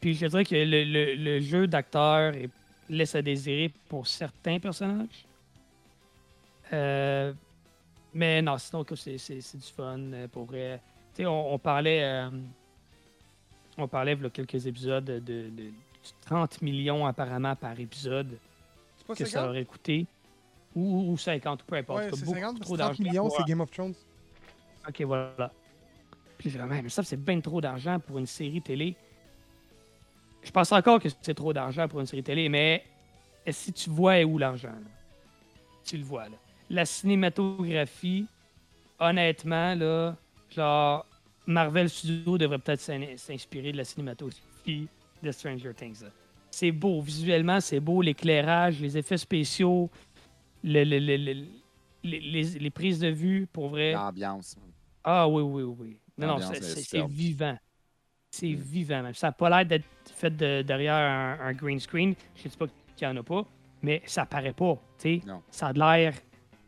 Speaker 3: puis je dirais que le, jeu d'acteur laisse à désirer pour certains personnages. Euh, mais non, sinon, c'est du fun euh, pour vrai. Tu sais, on, parlait on parlait il y a quelques épisodes de, de- de 30 millions apparemment par épisode
Speaker 1: C'est pas
Speaker 3: que ça
Speaker 1: 50?
Speaker 3: aurait coûté. Ou, ou 50, peu importe.
Speaker 1: Ouais, c'est
Speaker 3: beaucoup
Speaker 1: 50,
Speaker 3: trop
Speaker 1: 30
Speaker 3: d'argent.
Speaker 1: millions, c'est Game of Thrones.
Speaker 3: Ok, voilà. Puis vraiment, mais ça, c'est bien trop d'argent pour une série télé. Je pense encore que c'est trop d'argent pour une série télé, mais si tu vois où l'argent, tu le vois. Là. La cinématographie, honnêtement, là, genre, Marvel Studios devrait peut-être s'in- s'inspirer de la cinématographie de Stranger Things. C'est beau, visuellement, c'est beau, l'éclairage, les effets spéciaux, le- le- le- le- les, les- les prises de vue, pour vrai.
Speaker 2: L'ambiance.
Speaker 3: Ah oui, oui, oui. Non, non, c'est- vivant. C'est
Speaker 2: Mm.
Speaker 3: vivant, même. Ça n'a pas l'air d'être fait de- derrière un, un green screen. Je ne sais pas qu'il n'y en a pas, mais ça paraît pas. tu sais.
Speaker 2: Non.
Speaker 3: Ça a de l'air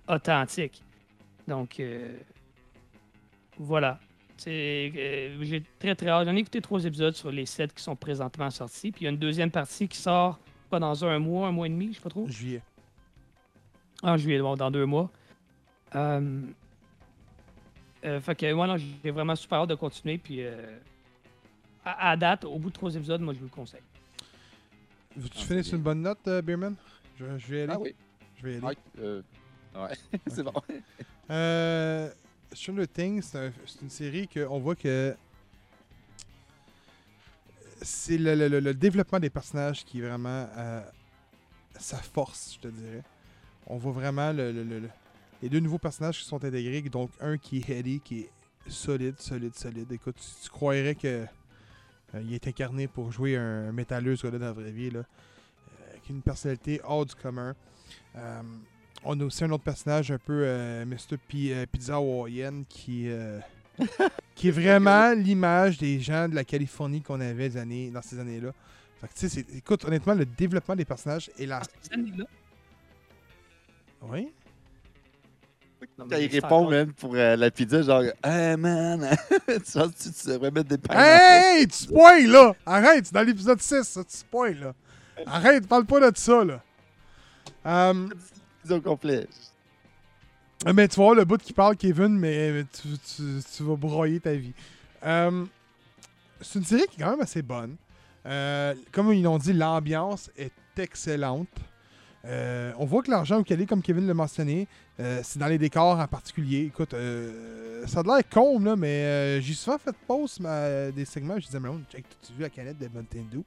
Speaker 3: authentique. Donc, euh, voilà. C'est, euh, J'ai très, très hâte. J'en ai écouté trois épisodes sur les sept qui sont présentement sortis. Puis il y a une deuxième partie qui sort pas dans un mois, un mois et demi, je sais pas trop.
Speaker 1: Juillet.
Speaker 3: En juillet, bon, dans deux mois. Euh, euh, fait que, moi, non, j'ai vraiment super hâte de continuer. Puis, euh, à, à date, au bout de trois épisodes, moi, je vous le conseille.
Speaker 1: Veux-tu
Speaker 2: Ah,
Speaker 1: finir
Speaker 2: c'est
Speaker 1: sur une bonne note, euh, Beerman? Je, je vais y aller.
Speaker 2: Ah oui.
Speaker 1: Je vais y aller.
Speaker 2: Ouais, euh, ouais. c'est bon.
Speaker 1: Euh, Stranger Things, c'est un- c'est une série qu'on voit que c'est le, développement des personnages qui est vraiment euh, sa force, je te dirais. On voit vraiment le- le- le- le- les deux nouveaux personnages qui sont intégrés, donc un qui est Eddie, qui est solide, solide, solide. Écoute, tu, croirais que euh, il est incarné pour jouer un métalleux ce gars-là dans la vraie vie, là, euh, avec une personnalité hors du commun. On a aussi un autre personnage un peu euh, Mr. P- euh, Pizza Hawaiian qui, euh, qui est vraiment l'image des gens de la Californie qu'on avait des années, dans ces années-là. Fait que, tu sais, c'est- écoute, honnêtement, le développement des personnages et la.
Speaker 3: Ah, ces années-là?
Speaker 1: Oui?
Speaker 3: Non, mais
Speaker 2: il répond,
Speaker 3: encore-
Speaker 2: même, pour euh, la pizza, genre, Hey man, tu penses que tu, tu devrais mettre des pains.
Speaker 1: Hey, tu spoil là! Arrête, c'est dans l'épisode 6, ça, tu spoil là. Arrête, parle pas de ça là.
Speaker 2: Pizza au complet.
Speaker 1: mais tu voir le bout qui parle, Kevin, mais mais tu, tu- tu vas broyer ta vie. Euh, c'est une série qui est quand même assez bonne. Euh, comme ils l'ont dit, l'ambiance est excellente. Euh, on voit que l'argent au Cali, comme Kevin l'a mentionné, euh, c'est dans les décors en particulier. Écoute, euh, ça a l'air con, là, mais euh, j'ai souvent fait pause des segments. Je disais, mais on, check, t'as-tu vu la canette de Nintendo?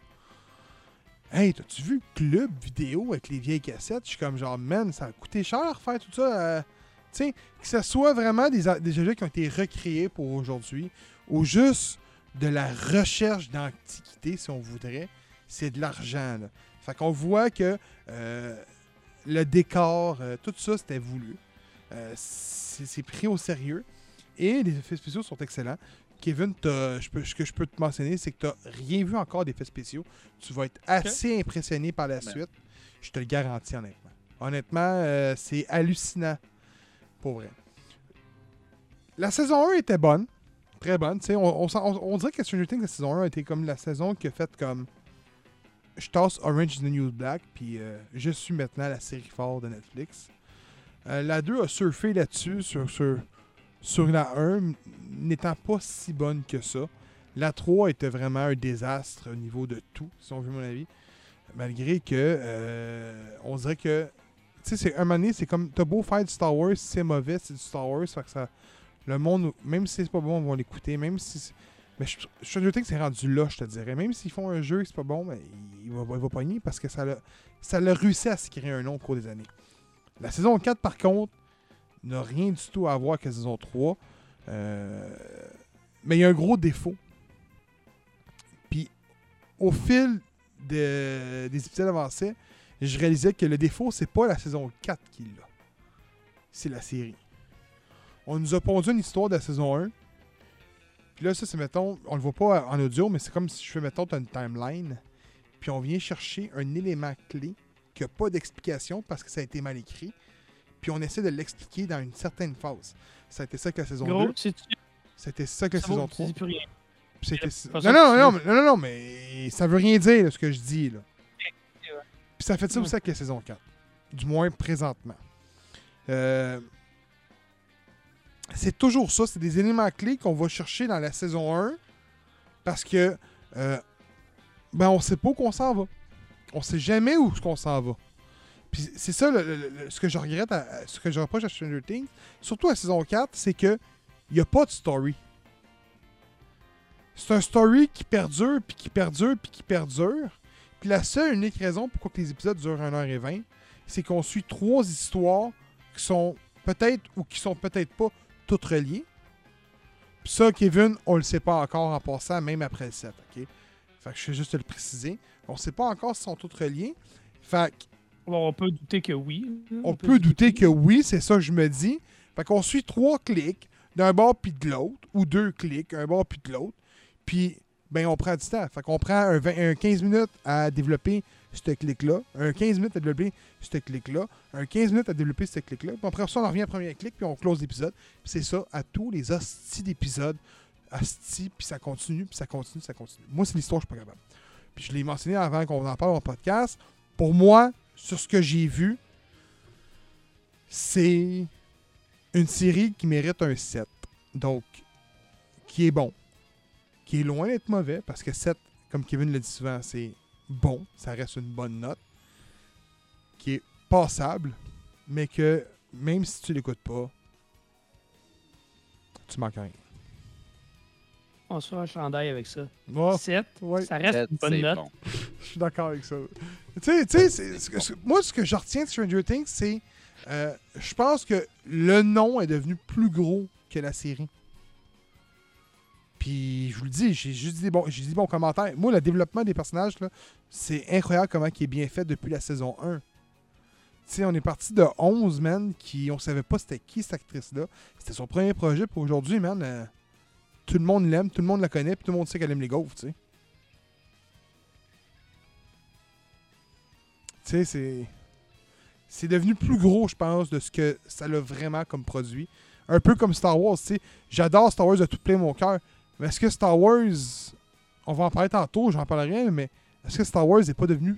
Speaker 1: Hey, t'as-tu vu club vidéo avec les vieilles cassettes? Je suis comme genre, man, ça a coûté cher faire tout ça. euh, tu sais, que ce soit vraiment des, objets qui ont été recréés pour aujourd'hui ou juste de la recherche d'antiquité, si on voudrait, c'est de l'argent. Fait qu'on voit que euh, le décor, euh, tout ça, c'était voulu. Euh, c'est pris au sérieux. Et les effets spéciaux sont excellents. Kevin, t'as- je peux- ce que je peux te mentionner, c'est que tu n'as rien vu encore d'effets spéciaux. Tu vas être assez impressionné par la
Speaker 2: Ben.
Speaker 1: suite. Je te le garantis, honnêtement. Honnêtement, euh, c'est hallucinant. Pour vrai. La saison 1 était bonne. Très bonne. On, on, s'en- on- on dirait que Stranger Things, la saison 1 était comme la saison qui a fait comme. Je tasse Orange is the New Black, puis euh, je suis maintenant la série fort de Netflix. Euh, la 2 a surfé là-dessus, sur, sur, sur la 1, m- n'étant pas si bonne que ça. La 3 était vraiment un désastre au niveau de tout, si on veut mon avis. Malgré que, euh, on dirait que, tu sais, c'est- un moment c'est comme, t'as beau faire du Star Wars, c'est mauvais, c'est du Star Wars, fait que ça, le monde, même si c'est pas bon, on va l'écouter, même si... Mais je, je te que c'est rendu là, je te dirais. Même s'ils font un jeu et c'est pas bon, mais il va, il va pogner parce que ça l'a ça l'a réussi à se créer un nom au cours des années. La saison 4, par contre, n'a rien du tout à voir avec la saison 3. Euh, mais il y a un gros défaut. au fil de- des épisodes avancés, je réalisais que le défaut, c'est pas la saison 4 qui l'a. C'est la série. On nous a pondu une histoire de la saison 1. Puis là, ça, c'est, mettons, on le voit pas en audio, mais c'est comme si je fais, mettons, une timeline. Puis on vient chercher un élément clé qui n'a pas d'explication parce que ça a été mal écrit. Puis on essaie de l'expliquer dans une certaine phase. Ça a été ça avec la saison
Speaker 3: Gros,
Speaker 1: 2.
Speaker 3: si tu
Speaker 1: C'était ça avec la saison
Speaker 3: tu
Speaker 1: 3.
Speaker 3: dis plus rien.
Speaker 1: Non, non,
Speaker 3: que
Speaker 1: non, non, non, non, mais ça veut rien dire, là, ce que je dis. Là. Puis ça fait ça
Speaker 3: Ouais.
Speaker 1: aussi avec la saison 4. Du moins présentement. Euh, C'est toujours ça. C'est des éléments clés qu'on va chercher dans la saison 1 parce que euh, ben on sait pas où qu'on s'en va. On sait jamais où qu'on s'en va. Puis c'est ça le- ce que je regrette, ce que je reproche à Stranger Things, surtout à saison 4, c'est que il n'y a pas de story. C'est un story qui perdure, puis qui perdure, puis qui perdure. Puis la seule unique raison pourquoi que les épisodes durent 1h20, c'est qu'on suit trois histoires qui sont peut-être ou qui sont peut-être pas toutes reliées. Puis ça, Kevin, on le sait pas encore en passant, même après le 7, ok? Fait que je fais juste le préciser. On sait pas encore si sont toutes reliées. Fait que
Speaker 3: On peut douter que oui.
Speaker 1: on peut douter que oui, c'est ça que je me dis. Fait qu'on suit trois clics d'un bord puis de l'autre, ou deux clics, un bord puis de l'autre. Puis, ben, on prend du temps. Fait qu'on prend un, 20 un 15 minutes à développer ce clic-là, un 15 minutes à développer ce clic-là, un 15 minutes à développer ce clic-là. Puis après ça, on en revient au premier clic, puis on close l'épisode. Puis c'est ça à tous les hosties d'épisodes. Hosties, puis ça continue, puis ça continue, ça continue. Moi, c'est l'histoire, je suis pas capable. Puis je l'ai mentionné avant qu'on en parle en podcast. Pour moi, sur ce que j'ai vu, c'est une série qui mérite un 7. Donc, qui est bon. Qui est loin d'être mauvais, parce que 7, comme Kevin le dit souvent, c'est bon. Ça reste une bonne note. Qui est passable, mais que même si tu l'écoutes pas, tu manques rien.
Speaker 3: On se fait un chandail avec ça.
Speaker 1: Moi,
Speaker 3: 7,
Speaker 1: ouais,
Speaker 3: ça reste une bonne note.
Speaker 2: bon.
Speaker 1: je suis d'accord avec ça. Tu sais, que- moi, ce que je retiens de Stranger Things, c'est. euh, je pense que le nom est devenu plus gros que la série. Puis, je vous le dis, j'ai juste dit bons, j'ai dit des bons commentaires. Moi, le développement des personnages, c'est incroyable comment il est bien fait depuis la saison 1. Tu sais, on est parti de 11, man, qui on savait pas c'était qui cette actrice-là. C'était son premier projet, puis aujourd'hui, man, euh, tout le monde l'aime, tout le monde la connaît, puis tout le monde sait qu'elle aime les gaufres, tu sais. Tu sais, c'est. C'est devenu plus gros, je pense, de ce que ça l'a vraiment comme produit. Un peu comme Star Wars, tu sais. J'adore Star Wars de tout plein mon cœur. Mais est-ce que Star Wars. On va en parler tantôt, j'en parlerai, mais est-ce que Star Wars n'est pas devenu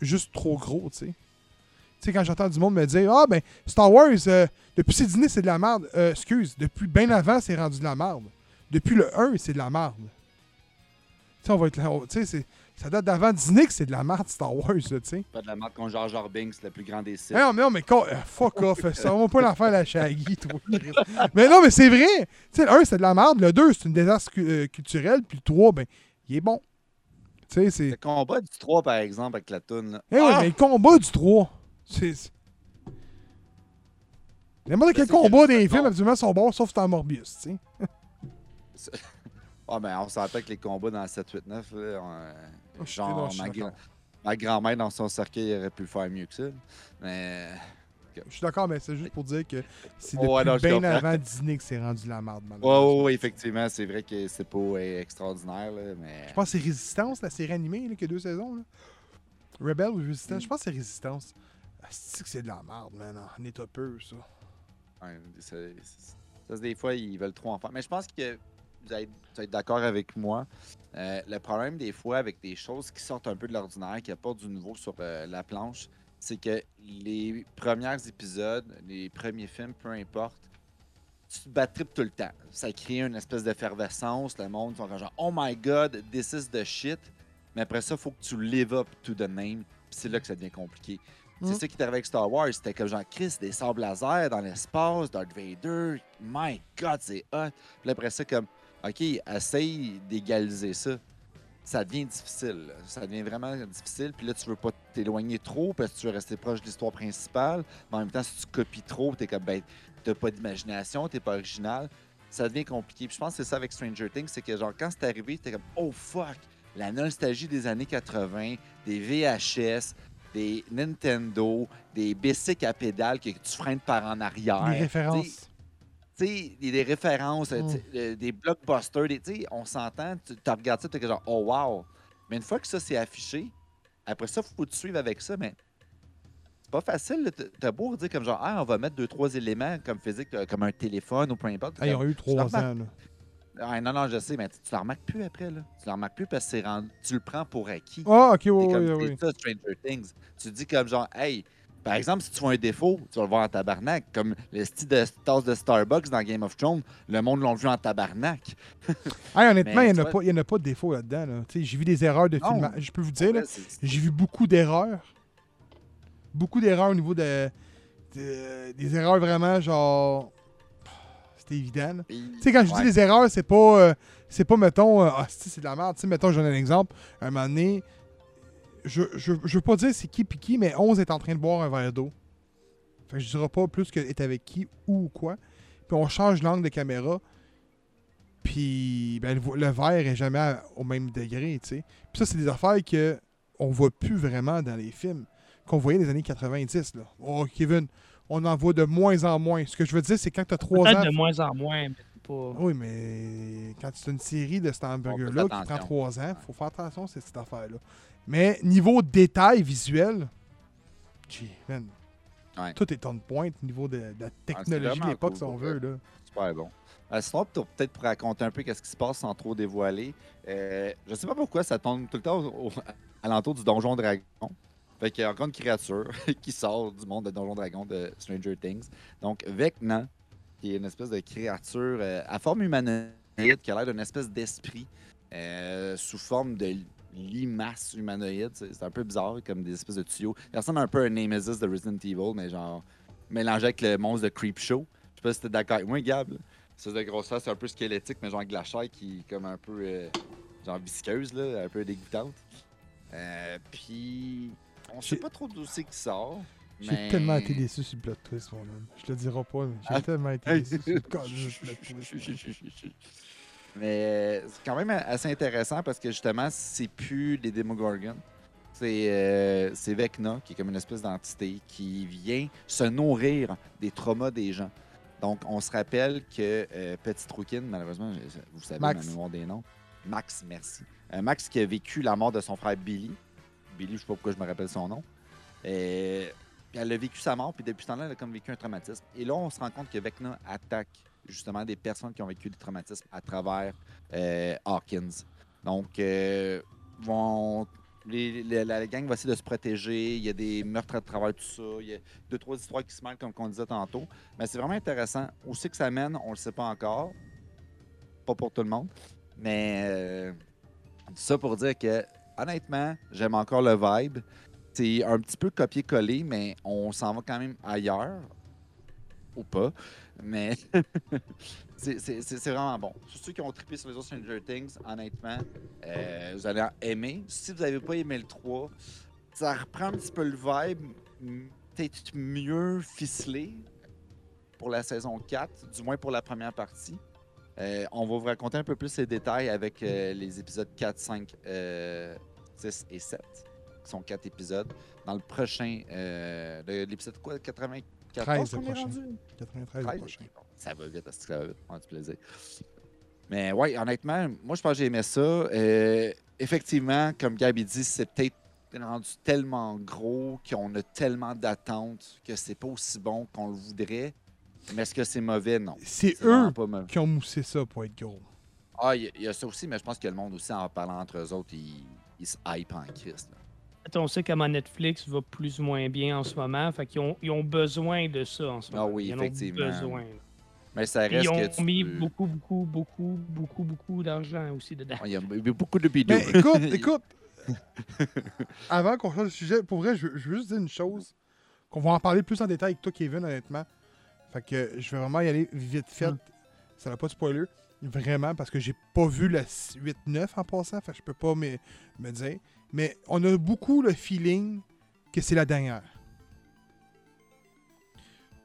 Speaker 1: juste trop gros, tu sais? Tu sais, quand j'entends du monde me dire Ah, ben, Star Wars, euh, depuis c'est dîner, c'est de la merde. Euh, excuse, depuis bien avant, c'est rendu de la merde. Depuis le 1, c'est de la merde. Tu sais, on va être là. Tu sais, c'est- ça date d'avant Disney que c'est de la merde, Star Wars, tu sais.
Speaker 2: Pas de la marque contre Jar Jar Binks, le plus grand des sites.
Speaker 1: Mais non, mais non, mais euh, fuck off, ça va pas l'en faire la Shaggy, toi. Mais non, mais c'est vrai. Tu sais, le 1, c'est de la merde. Le 2, c'est une désastre cu- euh, culturel. Puis le 3, ben, il est bon. Tu sais, c'est.
Speaker 2: Le combat du 3, par exemple, avec la toune.
Speaker 1: Eh oui,
Speaker 2: Ah!
Speaker 1: mais le combat du 3, c'est. c'est- N'importe quel
Speaker 2: c'est que
Speaker 1: combat des films, absolument, sont bons, sauf dans Morbius, tu sais.
Speaker 2: Ah, ben, on s'entend que les combats dans le 7, 8, 9, là, on-
Speaker 1: Oh, je suis-
Speaker 2: genre, ma,
Speaker 1: d'accord.
Speaker 2: gra- ma grand-mère, dans son cercueil, aurait pu le faire mieux que ça. Mais.
Speaker 1: Je suis d'accord, mais c'est juste pour dire que c'est depuis bien avant Disney que c'est rendu la merde, malheureusement.
Speaker 2: ouais, ouais, effectivement, c'est vrai que c'est pas euh, extraordinaire, là, mais.
Speaker 1: Je pense que c'est Résistance, la série animée, là, qui a deux saisons. Là. Rebel ou Résistance, je pense que c'est Résistance. C'est que c'est de la merde, man, en état pur, ça.
Speaker 2: Ouais, c'est- c'est- ça, des fois, ils veulent trop en faire. Mais je pense que vous allez être d'accord avec moi. Euh, le problème, des fois, avec des choses qui sortent un peu de l'ordinaire, qui apportent du nouveau sur euh, la planche, c'est que les premiers épisodes, les premiers films, peu importe, tu te bats trip tout le temps. Ça crée une espèce d'effervescence. Le monde sont genre, oh my god, this is the shit. Mais après ça, il faut que tu live up to the name. C'est là que ça devient compliqué.
Speaker 1: Mm.
Speaker 2: C'est ça qui est arrivé avec Star Wars. C'était comme genre Chris, des sables laser dans l'espace, Darth Vader. My God, c'est hot. Puis après ça, comme, OK, essaye d'égaliser ça. Ça devient difficile. là. Ça devient vraiment difficile. Puis là, tu veux pas t'éloigner trop parce que tu veux rester proche de l'histoire principale. Mais en même temps, si tu copies trop, t'es comme, ben, t'as pas d'imagination, t'es pas original. Ça devient compliqué. Puis je pense que c'est ça avec Stranger Things, c'est que genre, quand c'est arrivé, t'es comme, oh fuck. la nostalgie des années 80, des VHS, des Nintendo, des bicycles à pédales que tu freines par en arrière.
Speaker 1: Les références.
Speaker 2: Sais, des, des références,
Speaker 1: Mm.
Speaker 2: tu sais, euh, des blockbusters, des, on s'entend, tu regardes ça, tu es genre, oh wow. Mais une fois que ça c'est affiché, après ça, il faut te suivre avec ça, mais c'est pas facile. T'as beau dire comme genre, ah, on va mettre deux, trois éléments comme physique, euh, comme un téléphone ou peu importe.
Speaker 1: Ah, ils ont eu trois ans. Là.
Speaker 2: Ah, non, non, je sais, mais tu tu le remarques plus après, là. Tu le remarques plus parce que c'est rendu- tu le prends pour acquis.
Speaker 1: Ah, ok, oui,
Speaker 2: comme
Speaker 1: oui, oui.
Speaker 2: ça, Stranger Things. Tu dis comme genre, hey, par exemple, si tu vois un défaut, tu vas le voir en tabarnak. Comme le style de tasse de Starbucks dans Game of Thrones, le monde l'ont vu en tabarnak.
Speaker 1: Ah, honnêtement, il n'y en, en a pas de défaut là-dedans. Là. J'ai vu des erreurs de filmage. Je peux vous dire,
Speaker 2: Ouais,
Speaker 1: j'ai vu beaucoup d'erreurs. Beaucoup d'erreurs au niveau de, de- Des erreurs vraiment genre. C'était évident. Tu sais, quand je
Speaker 2: Ouais.
Speaker 1: dis les erreurs, c'est pas. euh, c'est pas, mettons, euh, ah, c'est de la merde. Sais, mettons, je donne un exemple. Un moment donné, je, je, je veux pas dire c'est qui puis qui, mais 11 est en train de boire un verre d'eau. Fait que je dirais pas plus que est avec qui ou quoi. Puis on change l'angle de caméra. Puis ben, le, verre est jamais à- au même degré, tu sais. Puis ça, c'est des affaires que on voit plus vraiment dans les films qu'on voyait les années 90. Là. Oh, Kevin, on en voit de moins en moins. Ce que je veux dire, c'est quand tu as 3
Speaker 3: Peut-être
Speaker 1: ans.
Speaker 3: de moins en moins, mais pas.
Speaker 1: Oui, mais quand c'est une série de cet hamburger-là qui prend. 3 ans, faut faire attention à cette affaire-là. Mais niveau détail visuel, gee, man,
Speaker 2: Ouais.
Speaker 1: tout est on point niveau de, de la technologie de l'époque,
Speaker 2: cool,
Speaker 1: si on veut. Là.
Speaker 2: Super bon. Euh, sinon, peut-être pour raconter un peu qu'est-ce qui se passe sans trop dévoiler, euh, je sais pas pourquoi ça tombe tout le temps au- au- à l'entour du Donjon Dragon. Fait qu'il y a encore une créature qui sort du monde de Donjon Dragon de Stranger Things. Donc, Vecna, qui est une espèce de créature euh, à forme humanoïde, qui a l'air d'une espèce d'esprit euh, sous forme de limace humanoïde. C'est un peu bizarre, comme des espèces de tuyaux. Il ressemble un peu à un Nemesis de Resident Evil, mais genre mélangé avec le monstre de Creepshow. Je sais pas si t'es d'accord avec moi, Gab. C'est de grosse face, c'est un peu squelettique, mais genre avec la chair qui est comme un peu euh, genre visqueuse, là, un peu dégoûtante. Euh, puis on sait pas trop d'où c'est qui sort.
Speaker 1: J'ai
Speaker 2: mais-
Speaker 1: tellement été déçu sur le plot twist, mon homme. Je te le dirai pas, mais j'ai
Speaker 2: Ah.
Speaker 1: tellement été déçu sur le plot twist.
Speaker 2: Mais c'est quand même assez intéressant parce que justement, c'est plus les Demogorgons. C'est euh, c'est Vecna, qui est comme une espèce d'entité qui vient se nourrir des traumas des gens. Donc, on se rappelle que euh, Petite Rouquine, malheureusement, vous savez
Speaker 1: Max.
Speaker 2: ma mémoire des noms. Max, merci. Euh, Max qui a vécu la mort de son frère Billy. Billy, je sais pas pourquoi je me rappelle son nom. Euh, puis elle a vécu sa mort, puis depuis ce temps-là, elle a comme vécu un traumatisme. Et là, on se rend compte que Vecna attaque justement des personnes qui ont vécu des traumatismes à travers euh, Hawkins. Donc, euh, la gang va essayer de se protéger. Il y a des meurtres à travers tout ça. Il y a deux, trois histoires qui se mêlent, comme on disait tantôt. Mais c'est vraiment intéressant. Où c'est que ça mène, on le sait pas encore. Pas pour tout le monde. Mais euh, ça pour dire que, honnêtement, j'aime encore le vibe. C'est un petit peu copier-coller, mais on s'en va quand même ailleurs. Ou pas. Mais c'est- vraiment bon. Pour ceux qui ont trippé sur les autres Stranger Things, honnêtement, euh, vous allez aimer. Si vous n'avez pas aimé le 3, ça reprend un petit peu le vibe, peut-être mieux ficelé pour la saison 4, du moins pour la première partie. Euh, on va vous raconter un peu plus les détails avec euh, les épisodes 4, 5, euh, 6 et 7, qui sont quatre épisodes. Dans le prochain, l'épisode quoi, 94
Speaker 1: 13 le
Speaker 2: qu'on est
Speaker 1: prochain.
Speaker 2: rendu?
Speaker 1: 93 le
Speaker 2: 13,
Speaker 1: prochain.
Speaker 2: Ça va vite, ça va vite? A du plaisir. Mais ouais, honnêtement, moi, je pense que j'ai aimé ça. Euh, effectivement, comme Gabi dit, c'est peut-être rendu tellement gros qu'on a tellement d'attentes que c'est pas aussi bon qu'on le voudrait. Mais est-ce que c'est mauvais? Non.
Speaker 1: C'est eux
Speaker 2: pas mauvais.
Speaker 1: qui ont moussé ça pour être gros.
Speaker 2: Ah, il y, a- il y a ça aussi, mais je pense que le monde aussi, en parlant entre eux autres, ils, ils se hype en Christ. là.
Speaker 3: On sait comment Netflix va plus ou moins bien en ce moment. Fait qu'ils ont, ils ont besoin de ça en ce
Speaker 2: Ah
Speaker 3: moment.
Speaker 2: oui,
Speaker 3: ils en
Speaker 2: effectivement.
Speaker 3: ont besoin.
Speaker 2: Mais ça reste
Speaker 3: ils ont
Speaker 2: que tu
Speaker 3: mis
Speaker 2: peux-
Speaker 3: beaucoup, beaucoup, beaucoup, beaucoup, beaucoup d'argent aussi dedans.
Speaker 2: Ah, Il y a eu beaucoup de bidou.
Speaker 1: Mais écoute, écoute. Avant qu'on change de sujet, pour vrai, je, je veux juste dire une chose. Qu'on va en parler plus en détail avec toi, Kevin, honnêtement. Fait que je vais vraiment y aller vite fait.
Speaker 3: Mm.
Speaker 1: Ça n'a pas de spoiler. Vraiment, parce que j'ai pas vu la 8-9 en passant. Fait que je peux pas me, me dire. Mais on a beaucoup le feeling que c'est la dernière.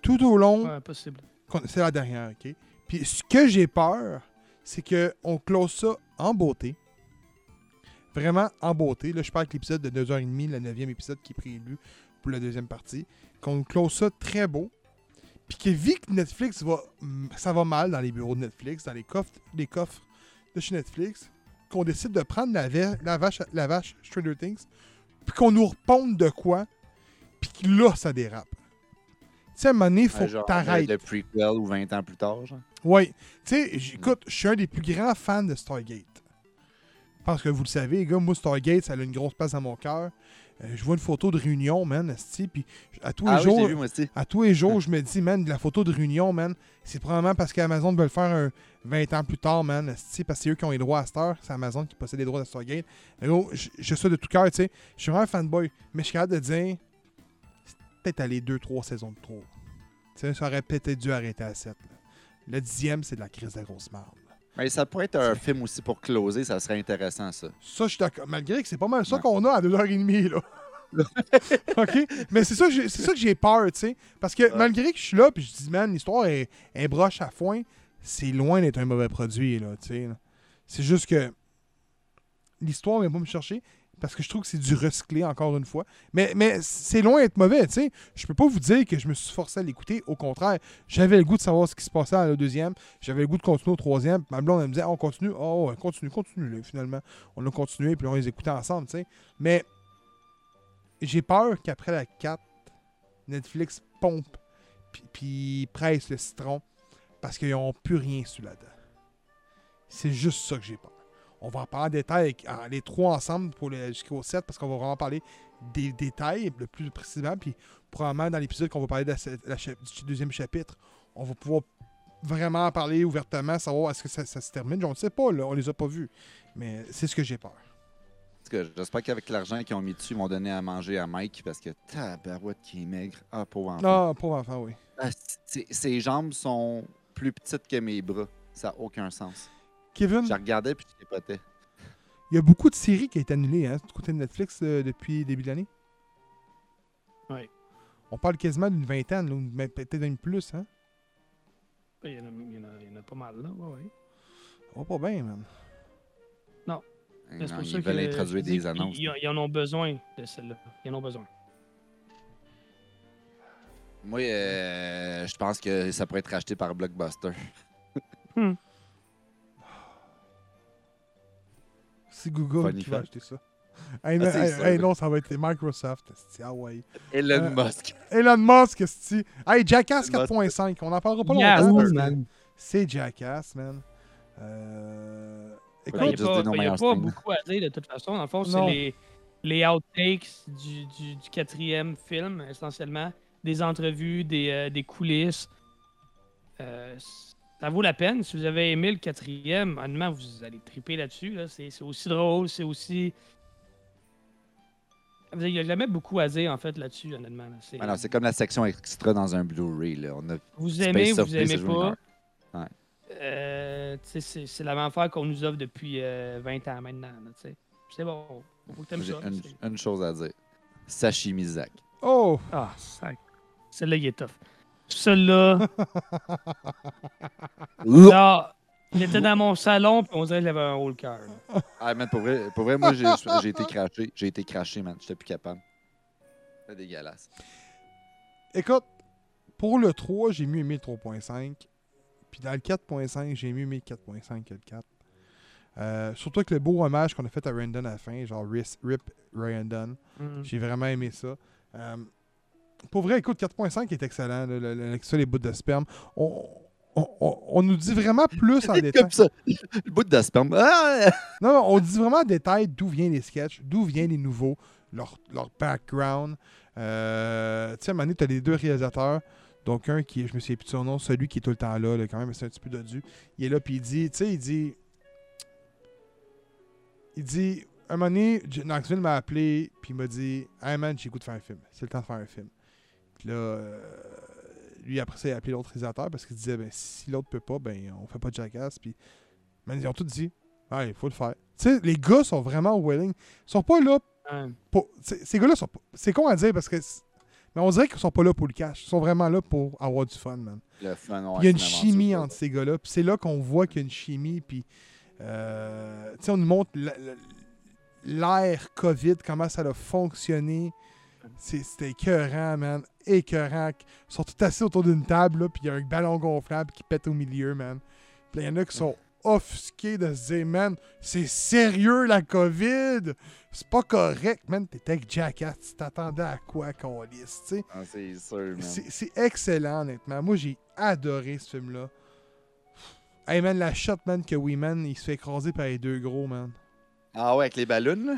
Speaker 1: Tout au long,
Speaker 3: Ouais,
Speaker 1: c'est la dernière, OK? Puis ce que j'ai peur, c'est qu'on close ça en beauté, vraiment en beauté. Là, je parle avec l'épisode de 2h30, le 9e épisode qui est prévu pour la deuxième partie. Qu'on close ça très beau. Puis que vu que Netflix va. Ça va mal dans les bureaux de Netflix, dans les coffres, les coffres de chez Netflix, qu'on décide de prendre la, vache, la vache Stranger Things, puis qu'on nous reponde de quoi, puis que là, ça dérape. Tu sais, à un moment donné, il faut que t'arrêtes.
Speaker 2: Le prequel ou 20 ans plus tard, genre.
Speaker 1: Oui. Tu sais, j- écoute, je suis un des plus grands fans de Stargate. Je pense que vous le savez, les gars, moi, Stargate, ça a une grosse place dans mon cœur. Euh, je vois une photo de réunion, man, esti, puis à tous les
Speaker 2: Ah
Speaker 1: jours,
Speaker 2: vu,
Speaker 1: à tous les jours, je me dis, man, de la photo de réunion, man, c'est probablement parce qu'Amazon veut le faire un 20 ans plus tard, man, parce que c'est eux qui ont les droits à cette heure. C'est Amazon qui possède les droits de Stargate. Gros, je je suis de tout cœur, tu sais. Je suis vraiment un fanboy, mais je suis capable de dire, c'est peut-être aller 2-3 saisons de trop. Tu sais, ça aurait peut-être dû arrêter à 7. Le dixième, c'est de la crise de grosse marde.
Speaker 2: Mais ça pourrait être un film aussi pour closer, ça serait intéressant, ça.
Speaker 1: Ça, je suis d'accord. Malgré que c'est pas mal ça
Speaker 2: Ouais.
Speaker 1: qu'on a à 2h30, là. OK? Mais c'est ça, que j'ai- c'est ça que j'ai peur, tu sais. Parce que
Speaker 2: Ouais.
Speaker 1: malgré que je suis là, puis je dis, man, l'histoire est, est broche à foin, c'est loin d'être un mauvais produit, là, tu sais. C'est juste que l'histoire vient pas me chercher parce que je trouve que c'est du recyclé, encore une fois. Mais, mais c'est loin d'être mauvais, tu sais. Je peux pas vous dire que je me suis forcé à l'écouter. Au contraire, j'avais le goût de savoir ce qui se passait à la deuxième. J'avais le goût de continuer au troisième. Ma blonde, elle me disait, on continue. Oh, continue, continue, là, finalement. On a continué, puis on les écoutait ensemble, tu sais. Mais j'ai peur qu'après la 4, Netflix pompe, puis- presse le citron, parce qu'ils n'ont plus rien su là-dedans. C'est juste ça que j'ai peur. On va en parler en détail avec ah, les trois ensemble pour jusqu'au 7, parce qu'on va vraiment parler des détails le plus précisément, puis probablement dans l'épisode qu'on va parler de la, se- la cha- du deuxième chapitre, on va pouvoir vraiment en parler ouvertement, savoir est-ce que ça, ça se termine. Je ne sais pas, là, on les a pas vus. Mais c'est ce que j'ai peur.
Speaker 2: J'espère qu'avec l'argent qu'ils ont mis dessus, ils vont donner à manger à Mike parce que tabarouette qui est maigre. Ah, pauvre enfant.
Speaker 1: Non, pauvre enfant, oui.
Speaker 2: Ah, ses jambes sont plus petites que mes bras. Ça n'a aucun sens.
Speaker 1: Kevin,
Speaker 2: Je regardais puis je capotais.
Speaker 1: il y a beaucoup de séries qui ont été annulées hein, du côté de Netflix euh, depuis le début de l'année.
Speaker 3: Ouais.
Speaker 1: On parle quasiment d'une vingtaine, là, ou même peut-être même plus. Hein?
Speaker 3: Il y, en a, il y en a- il y en a pas mal, là. Ouais, ouais.
Speaker 1: On va pas bien, man.
Speaker 2: Non,
Speaker 3: pour ça
Speaker 2: ils veulent
Speaker 3: que
Speaker 2: introduire des annonces.
Speaker 3: Ils, ils en ont besoin de celle-là. Ils en ont besoin.
Speaker 2: Moi, euh, je pense que ça pourrait être acheté par Blockbuster.
Speaker 1: C'est Google
Speaker 2: Funny
Speaker 1: qui va acheter ça. Hey,
Speaker 2: Ah,
Speaker 1: hey,
Speaker 2: ça,
Speaker 1: hey, non, ça va être Microsoft. Ah ouais.
Speaker 2: Elon
Speaker 1: Euh,
Speaker 2: Musk.
Speaker 1: Elon Musk. Hey, Jackass
Speaker 2: Elon Musk.
Speaker 1: 4.5. On en parlera pas longtemps. C'est Jackass, man. Euh...
Speaker 3: Il n'y a pas, y a pas beaucoup à dire de toute façon. Dans le fond, c'est les, les outtakes du, du, du quatrième film, essentiellement. Des entrevues, des, euh, des coulisses. Euh, ça vaut la peine. Si vous avez aimé le quatrième, honnêtement, vous allez triper là-dessus. Là. C'est, c'est aussi drôle, c'est aussi. Il n'y a jamais beaucoup à dire, en fait, là-dessus, honnêtement. là. C'est-
Speaker 2: non, c'est comme la section extra dans un Blu-ray. là. On a
Speaker 3: vous
Speaker 2: Space
Speaker 3: aimez,
Speaker 2: of
Speaker 3: vous aimez pas?
Speaker 2: Ouais.
Speaker 3: Euh, c'est, c'est la même affaire qu'on nous offre depuis euh, 20 ans maintenant. c'est bon. Faut que t'aimes
Speaker 2: J'ai
Speaker 3: ça.
Speaker 2: une, chose à dire. Sashimi Zach.
Speaker 1: Oh!
Speaker 3: Ah. Celle-là, il est tough. Celle-là. là, il était dans mon salon, puis on dirait qu'il avait un haut le cœur.
Speaker 2: Ah, man, pour vrai, pour vrai moi, j'ai été craché. J'ai été craché, man. J'étais plus capable. C'est dégueulasse.
Speaker 1: Écoute, pour le 3, j'ai mieux aimé le 3.5. Puis dans le 4.5, j'ai mieux aimé le 4.5 que le 4. Euh, surtout avec le beau hommage qu'on a fait à Randon à la fin, genre RIP Randon.
Speaker 3: Mm.
Speaker 1: J'ai vraiment aimé ça. Euh, pour vrai, écoute, 4.5 est excellent. là, le- le- avec ça, les bouts de sperme. On, on- on- on nous dit vraiment plus en détail.
Speaker 2: Comme ça. Le bout de sperme. Ah!
Speaker 1: Non, non, on dit vraiment en détail d'où viennent les sketchs, d'où viennent les nouveaux, leur, leur background. Euh, tu sais, à un moment donné, tu as les deux réalisateurs. Donc, un qui est, je me souviens plus de son nom, celui qui est tout le temps là, là, quand même, mais c'est un petit peu dodu. Il est là, puis il dit, tu sais, il dit. Il dit, un moment donné, Knoxville m'a appelé, puis il m'a dit, Hey man, j'ai goût de faire un film. C'est le temps de faire un film. Puis là, euh, lui, après ça, il a appelé l'autre réalisateur parce qu'il disait, ben, si l'autre peut pas, ben, on fait pas de jackass. Puis, man, ils ont tous dit, Ouais, il faut le faire. Tu sais, les gars sont vraiment willing. Ils sont pas là pour. Ces gars-là sont pas. C'est con à dire parce que. Mais on dirait qu'ils sont pas là pour le cash. Ils sont vraiment là pour avoir du fun, man.
Speaker 2: Le fun, ouais,
Speaker 1: il y a une chimie entre ces gars-là. Puis c'est là qu'on voit qu'il y a une chimie. Puis. euh, tu sais, on nous montre. l'ère COVID, comment ça a fonctionné. C'était écœurant, man. Écœurant. Ils sont tous assis autour d'une table, là, puis il y a un ballon gonflable qui pète au milieu, man. Puis il y en a qui sont offusqués de se dire, man, c'est sérieux la COVID? C'est pas correct, man. T'étais avec Jackass. Tu t'attendais à quoi qu'on lisse, tu sais?
Speaker 2: Ah, c'est sûr, man.
Speaker 1: C'est excellent, honnêtement. Moi, j'ai adoré ce film-là. Hey, man, la shot, man, que man, il se fait écraser par les deux gros, man.
Speaker 2: Ah ouais, avec les ballons, là?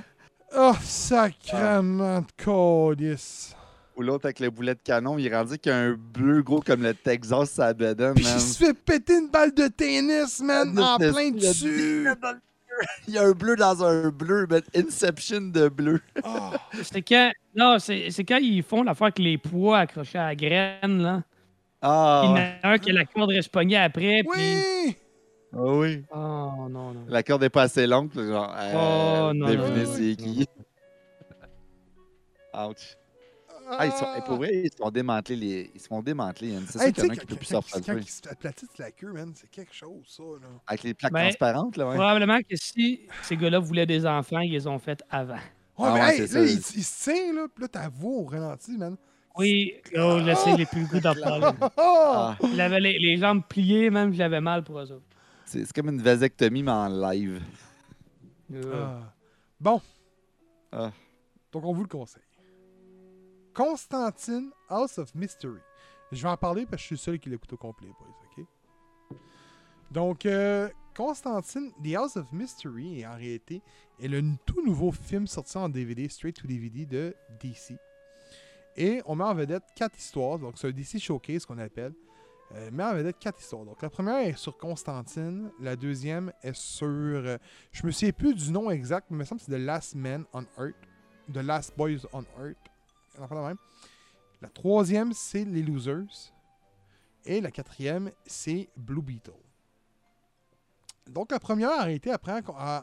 Speaker 1: Oh, sacrement de calice.
Speaker 2: Ou l'autre avec le boulet de canon, il est rendu qu'il y a un bleu gros comme le Texas sur la bedaine,
Speaker 1: Puis
Speaker 2: man.
Speaker 1: il se fait péter une balle de tennis, man, en
Speaker 2: Le-
Speaker 1: plein
Speaker 2: le-
Speaker 1: dessus.
Speaker 2: Il y a un bleu dans un bleu, man. Inception de bleu.
Speaker 1: Ah,
Speaker 3: C'est quand. Non, c'est c'est quand ils font l'affaire avec les poids accrochés à la graine, là.
Speaker 2: Ah,
Speaker 3: Il y en a un qui a la corde reste pognée après, puis.
Speaker 1: oui!
Speaker 2: Ah oui.
Speaker 3: Oh non, non.
Speaker 2: La corde est pas assez longue, puis genre, euh,
Speaker 3: Oh, non,
Speaker 2: devinez
Speaker 1: non,
Speaker 2: c'est qui. Ouch. Ah, ils sont, pour vrai, ils se font démanteler les. Ils se font démanteler. C'est
Speaker 1: Hey,
Speaker 2: sûr qu'il y en a
Speaker 1: sais,
Speaker 2: qui peut plus sortir
Speaker 1: quand, la queue, man, c'est quelque chose, ça, là.
Speaker 2: Avec les plaques
Speaker 3: Ben,
Speaker 2: transparentes, là, ouais.
Speaker 3: Probablement que si ces gars-là voulaient des enfants, ils les ont fait avant.
Speaker 1: Ouais,
Speaker 2: Ah
Speaker 1: mais
Speaker 2: ouais,
Speaker 1: hey, là,
Speaker 2: ça.
Speaker 1: il, se tient, là, pis là, ta voix au ralenti, man.
Speaker 3: Oui, oh, là, c'est les plus goûts d'en parler.
Speaker 1: Ah!
Speaker 2: Ah,
Speaker 3: Il avait les, les jambes pliées, même, j'avais mal pour eux autres.
Speaker 2: c'est comme une vasectomie, mais en live.
Speaker 1: Ah. Bon.
Speaker 2: Ah.
Speaker 1: Donc, on vous le conseille. Constantine, House of Mystery. Je vais en parler parce que je suis seul qui l'écoute au complet, boys, OK? Donc, euh, Constantine, The House of Mystery, en réalité, est le tout nouveau film sorti en DVD, straight to DVD de DC. Et on met en vedette quatre histoires. Donc, c'est un DC Showcase qu'on appelle. Euh, met en vedette quatre histoires. Donc, la première est sur Constantine. La deuxième est sur. euh, je me souviens plus du nom exact, mais il me semble que c'est The Last Man on Earth. The Last Boys on Earth. La troisième, c'est Les Losers. Et la quatrième, c'est Blue Beetle. Donc, la première a été après à,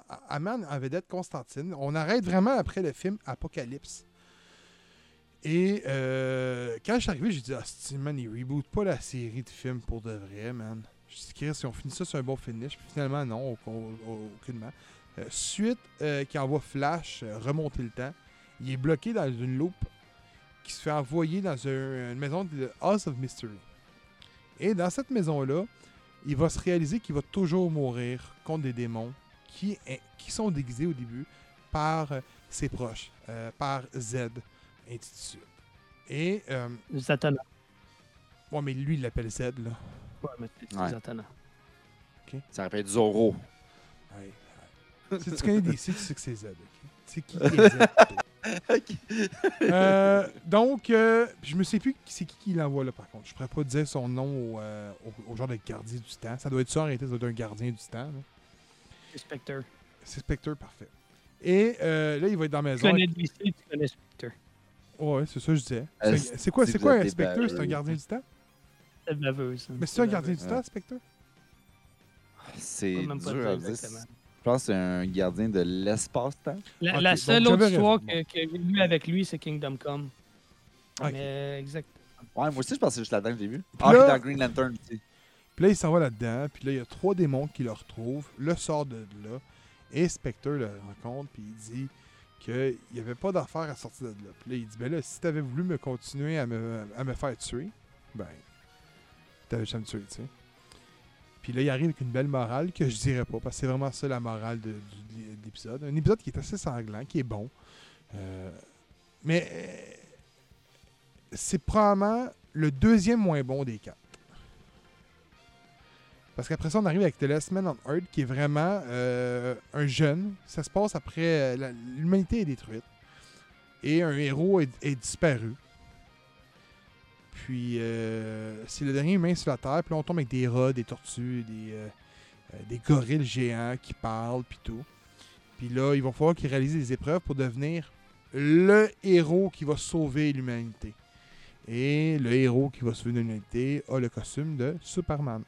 Speaker 1: à, à Man en vedette Constantine. On arrête vraiment après le film Apocalypse. Et euh, quand je suis arrivé, j'ai dit, ah, c'est- man, ils rebootent pas la série de films pour de vrai, man. Je dis, Chris, si on finit ça sur un bon finish, puis finalement, non, au- au- au- aucunement. Euh, suite, euh, qui envoie Flash euh, remonter le temps, il est bloqué dans une loupe qui se fait envoyer dans un- une maison de House of Mystery. Et dans cette maison-là, il va se réaliser qu'il va toujours mourir contre des démons qui, qui sont déguisés au début par euh, ses proches, euh, par Z, et ainsi de suite. Et, euh,
Speaker 3: Zatanna.
Speaker 1: ouais, mais lui, il l'appelle Z, là.
Speaker 3: Ouais, mais c'est
Speaker 2: Ouais.
Speaker 3: Zatanna.
Speaker 2: Ça rappelle Zorro.
Speaker 1: Ouais, si tu connais DC, tu sais que c'est Z, ok? C'est qui qui est Z? Euh, donc, euh, je me sais plus qui- c'est qui qui l'envoie là, par contre. Je pourrais pas dire son nom au, euh, au- au genre de gardien du temps. Ça doit être ça en réalité, ça doit être un gardien du temps. là.
Speaker 3: C'est Spectre.
Speaker 1: C'est Spectre, parfait. Et euh, là, il va être dans la
Speaker 3: Tu
Speaker 1: maison.
Speaker 3: connais DC, tu connais Spectre.
Speaker 1: Ouais, c'est ça que je disais. C'est- C'est quoi, c'est quoi un Spectre? C'est un gardien du temps?
Speaker 3: C'est baveuse.
Speaker 1: Mais c'est un gardien du temps, Spectre?
Speaker 2: C'est
Speaker 3: même pas
Speaker 2: dur à dire. Je pense que c'est un gardien de l'espace-temps.
Speaker 3: La, seule autre histoire que, que j'ai lue avec lui, c'est Kingdom Come. Mais exact.
Speaker 2: Ouais, moi aussi, je pense que c'est juste là-dedans que j'ai vu.
Speaker 1: Puis
Speaker 2: Ah,
Speaker 1: là-
Speaker 2: dans Green Lantern aussi.
Speaker 1: Puis là, il s'en va là-dedans. Puis là, il y a trois démons qui le retrouvent, le sort de là. Et Spectre le rencontre, puis il dit qu'il n'y avait pas d'affaire à sortir de là. Puis là, il dit Ben là, si t'avais voulu me continuer à me, à me faire tuer, ben, t'avais jamais me tuer, tu sais. Puis là, il arrive avec une belle morale que je dirais pas, parce que c'est vraiment ça la morale de, l'épisode. Un épisode qui est assez sanglant, qui est bon. Euh, mais euh, c'est probablement le deuxième moins bon des quatre. Parce qu'après ça, on arrive avec The Last Man on Earth, qui est vraiment euh, un jeune. Ça se passe après. L'humanité est détruite. Et un héros est disparu. Puis, euh, c'est le dernier humain sur la Terre. Puis là, on tombe avec des rats, des tortues, des, euh, euh, gorilles géants qui parlent, puis tout. Puis là, il va falloir qu'ils réalisent des épreuves pour devenir le héros qui va sauver l'humanité. Et le héros qui va sauver l'humanité a le costume de Superman.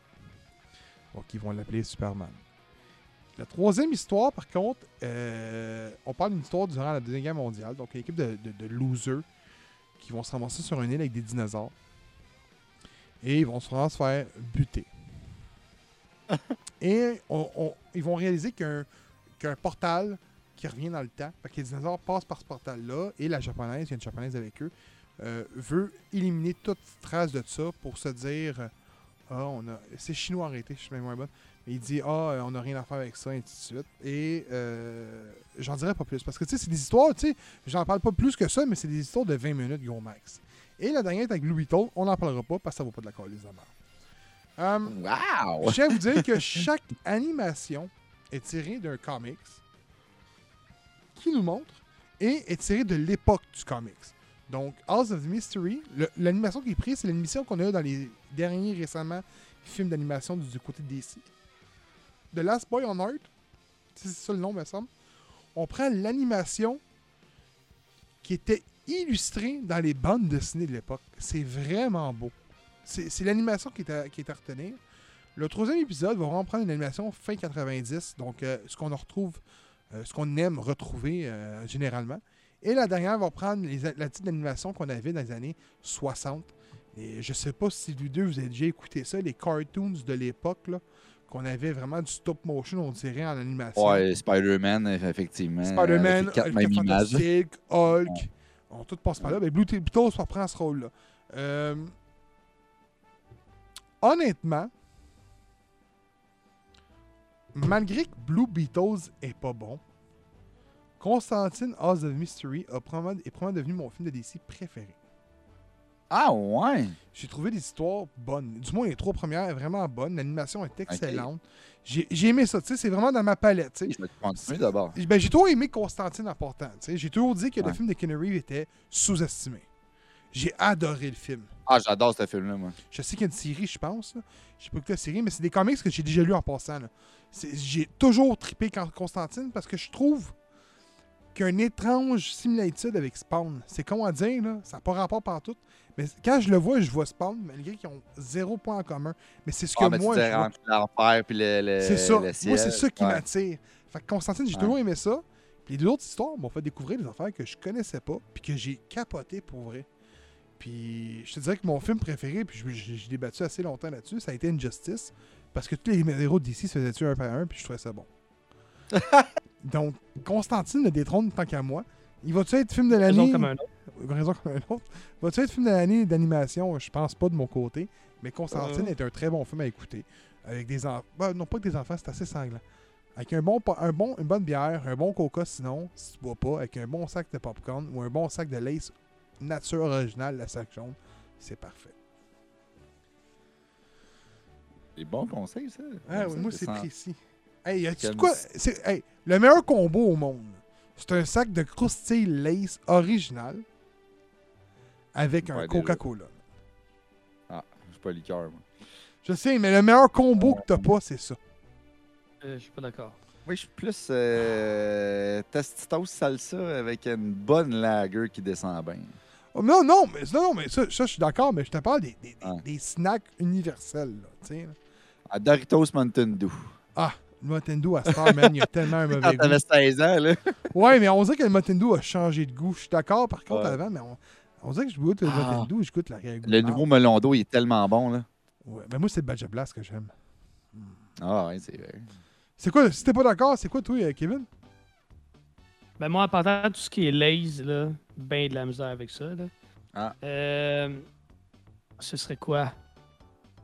Speaker 1: Donc, ils vont l'appeler Superman. La troisième histoire, par contre, euh, on parle d'une histoire durant la Deuxième Guerre mondiale. Donc, une équipe de, de, de losers qui vont se ramasser sur une île avec des dinosaures. Et ils vont se vraiment se faire buter. Et on- on- ils vont réaliser qu'un qu'un portal qui revient dans le temps. Fait que les dinosaures passent par ce portal-là et la japonaise, il y a une japonaise avec eux, euh, veut éliminer toute trace de ça pour se dire Ah, on a. C'est chinois arrêté, je suis même moins bonne. Mais il dit Ah, euh, on n'a rien à faire avec ça, et ainsi de suite. Et euh, j'en dirai pas plus. Parce que tu sais, c'est des histoires, tu sais, j'en parle pas plus que ça, mais c'est des histoires de 20 minutes, gros max. Et la dernière est avec Blue Beetle, on n'en parlera pas parce que ça vaut pas de la calice de. Euh,
Speaker 2: Wow!
Speaker 1: je tiens à vous dire que chaque animation est tirée d'un comics qui nous montre et est tirée de l'époque du comics. Donc, House of Mystery, le- l'animation qui est prise, c'est l'animation qu'on a eu dans les derniers récemment films d'animation du, du côté de DC. The Last Boy on Earth, c'est ça le nom, me semble. On prend l'animation qui était illustrée dans les bandes dessinées de l'époque. C'est vraiment beau. C'est l'animation qui est, à, qui est à retenir. Le troisième épisode va vraiment prendre une animation fin 90, donc euh, ce qu'on en retrouve, euh, ce qu'on aime retrouver euh, généralement. Et la dernière va prendre les, la type d'animation qu'on avait dans les années 60. Et je sais pas si vous deux vous avez déjà écouté ça, les cartoons de l'époque, qu'on avait vraiment du stop motion, on dirait, en animation.
Speaker 2: Ouais, Spider-Man, effectivement.
Speaker 1: Spider-Man, Hulk Hulk,
Speaker 2: Ouais.
Speaker 1: On tout passe par là. Mais Blue Beetle reprend ce rôle-là. Euh, honnêtement, malgré que Blue Beatles est pas bon, Constantine House of Mystery est probablement devenu mon film de DC préféré.
Speaker 2: Ah ouais!
Speaker 1: J'ai trouvé des histoires bonnes. Du moins, les trois premières, vraiment bonnes. L'animation est excellente. J'ai j'ai aimé ça. tu sais, C'est vraiment dans ma palette. tu sais.
Speaker 2: Je d'abord.
Speaker 1: Ben, j'ai toujours aimé Constantine en portant. tu sais. J'ai toujours dit que le film de Keanu Reeves était sous-estimé. J'ai adoré le film.
Speaker 2: Ah, j'adore ce film-là, moi.
Speaker 1: Je sais qu'il y a une série, je pense. sais pas écouté la série, mais c'est des comics que j'ai déjà lus en passant. J'ai toujours trippé Constantine parce que je trouve qu'il y a une étrange similitude avec Spawn. C'est con à dire, là. ça n'a pas rapport partout. Mais quand je le vois, je vois Spawn, malgré qu'ils ont zéro point en commun. Mais c'est ce que
Speaker 2: Ah,
Speaker 1: moi,
Speaker 2: tu
Speaker 1: je
Speaker 2: disais
Speaker 1: vois.
Speaker 2: entre l'enfer puis le, le,
Speaker 1: C'est ça.
Speaker 2: le
Speaker 1: Moi, c'est ça qui
Speaker 2: Ouais.
Speaker 1: m'attire. Fait que Constantine, j'ai
Speaker 2: Ouais.
Speaker 1: toujours aimé ça. Puis les deux autres histoires m'ont fait découvrir des affaires que je connaissais pas, puis que j'ai capoté pour vrai. Puis je te dirais que mon film préféré, puis je, je- je l'ai battu assez longtemps là-dessus, ça a été Injustice. Parce que tous les héros d'ici se faisaient tuer un par un, puis je trouvais ça bon. Donc, Constantine le détrône tant qu'à moi. Il va-tu être film de l'année?
Speaker 3: comme un autre.
Speaker 1: Raison comme un autre. Va-tu être film de l'année d'animation? Je pense pas de mon côté. Mais Constantine
Speaker 3: Euh.
Speaker 1: est un très bon film à écouter. Avec des enfants. non, pas que des enfants, c'est assez sanglant. Avec un bon, un bon, une bonne bière, un bon coca sinon, si tu bois pas, avec un bon sac de popcorn ou un bon sac de lace nature originale, la sac jaune, c'est parfait.
Speaker 2: C'est bon conseil, ça.
Speaker 1: Ah
Speaker 2: Comme
Speaker 1: oui,
Speaker 2: ça,
Speaker 1: moi
Speaker 2: c'est sans-
Speaker 1: précis. Hey, y
Speaker 2: Quel-
Speaker 1: quoi hey, Le meilleur combo au monde, c'est un sac de croustille lace original avec un. Coca-Cola.
Speaker 2: Ah, je suis pas liqueur, moi.
Speaker 1: Je sais, mais le meilleur combo que t'as pas, c'est ça.
Speaker 3: Euh, je suis pas d'accord.
Speaker 2: Oui, je suis plus euh, Tostitos salsa avec une bonne lager qui descend bien.
Speaker 1: Oh, non, non, mais, non, non, mais ça, ça, je suis d'accord, mais je te parle des, des-
Speaker 2: Ah.
Speaker 1: des snacks universels. Là, là.
Speaker 2: À Doritos Mountain Dew.
Speaker 1: ah, le Nintendo à Star, man, il y a tellement un
Speaker 2: Quand
Speaker 1: mauvais
Speaker 2: t'avais
Speaker 1: goût.
Speaker 2: 16 ans, là.
Speaker 1: Ouais, mais on dirait que le Nintendo a changé de goût. Je suis d'accord, par contre,
Speaker 2: Ouais.
Speaker 1: avant, mais on, on dirait que je goûte le
Speaker 2: Ah.
Speaker 1: Nintendo et je goûte l'arrière-goût.
Speaker 2: Le nouveau melon d'eau, il est tellement bon, là.
Speaker 1: Ouais, mais moi, c'est le Badge Blast que j'aime.
Speaker 2: Ah, ouais, c'est vrai.
Speaker 1: C'est quoi, si t'es pas d'accord, c'est quoi, toi, euh, Kevin?
Speaker 3: Ben moi, en partant tout ce qui est laze, là, ben de la misère avec ça. Là.
Speaker 2: Ah.
Speaker 3: Euh, ce serait quoi?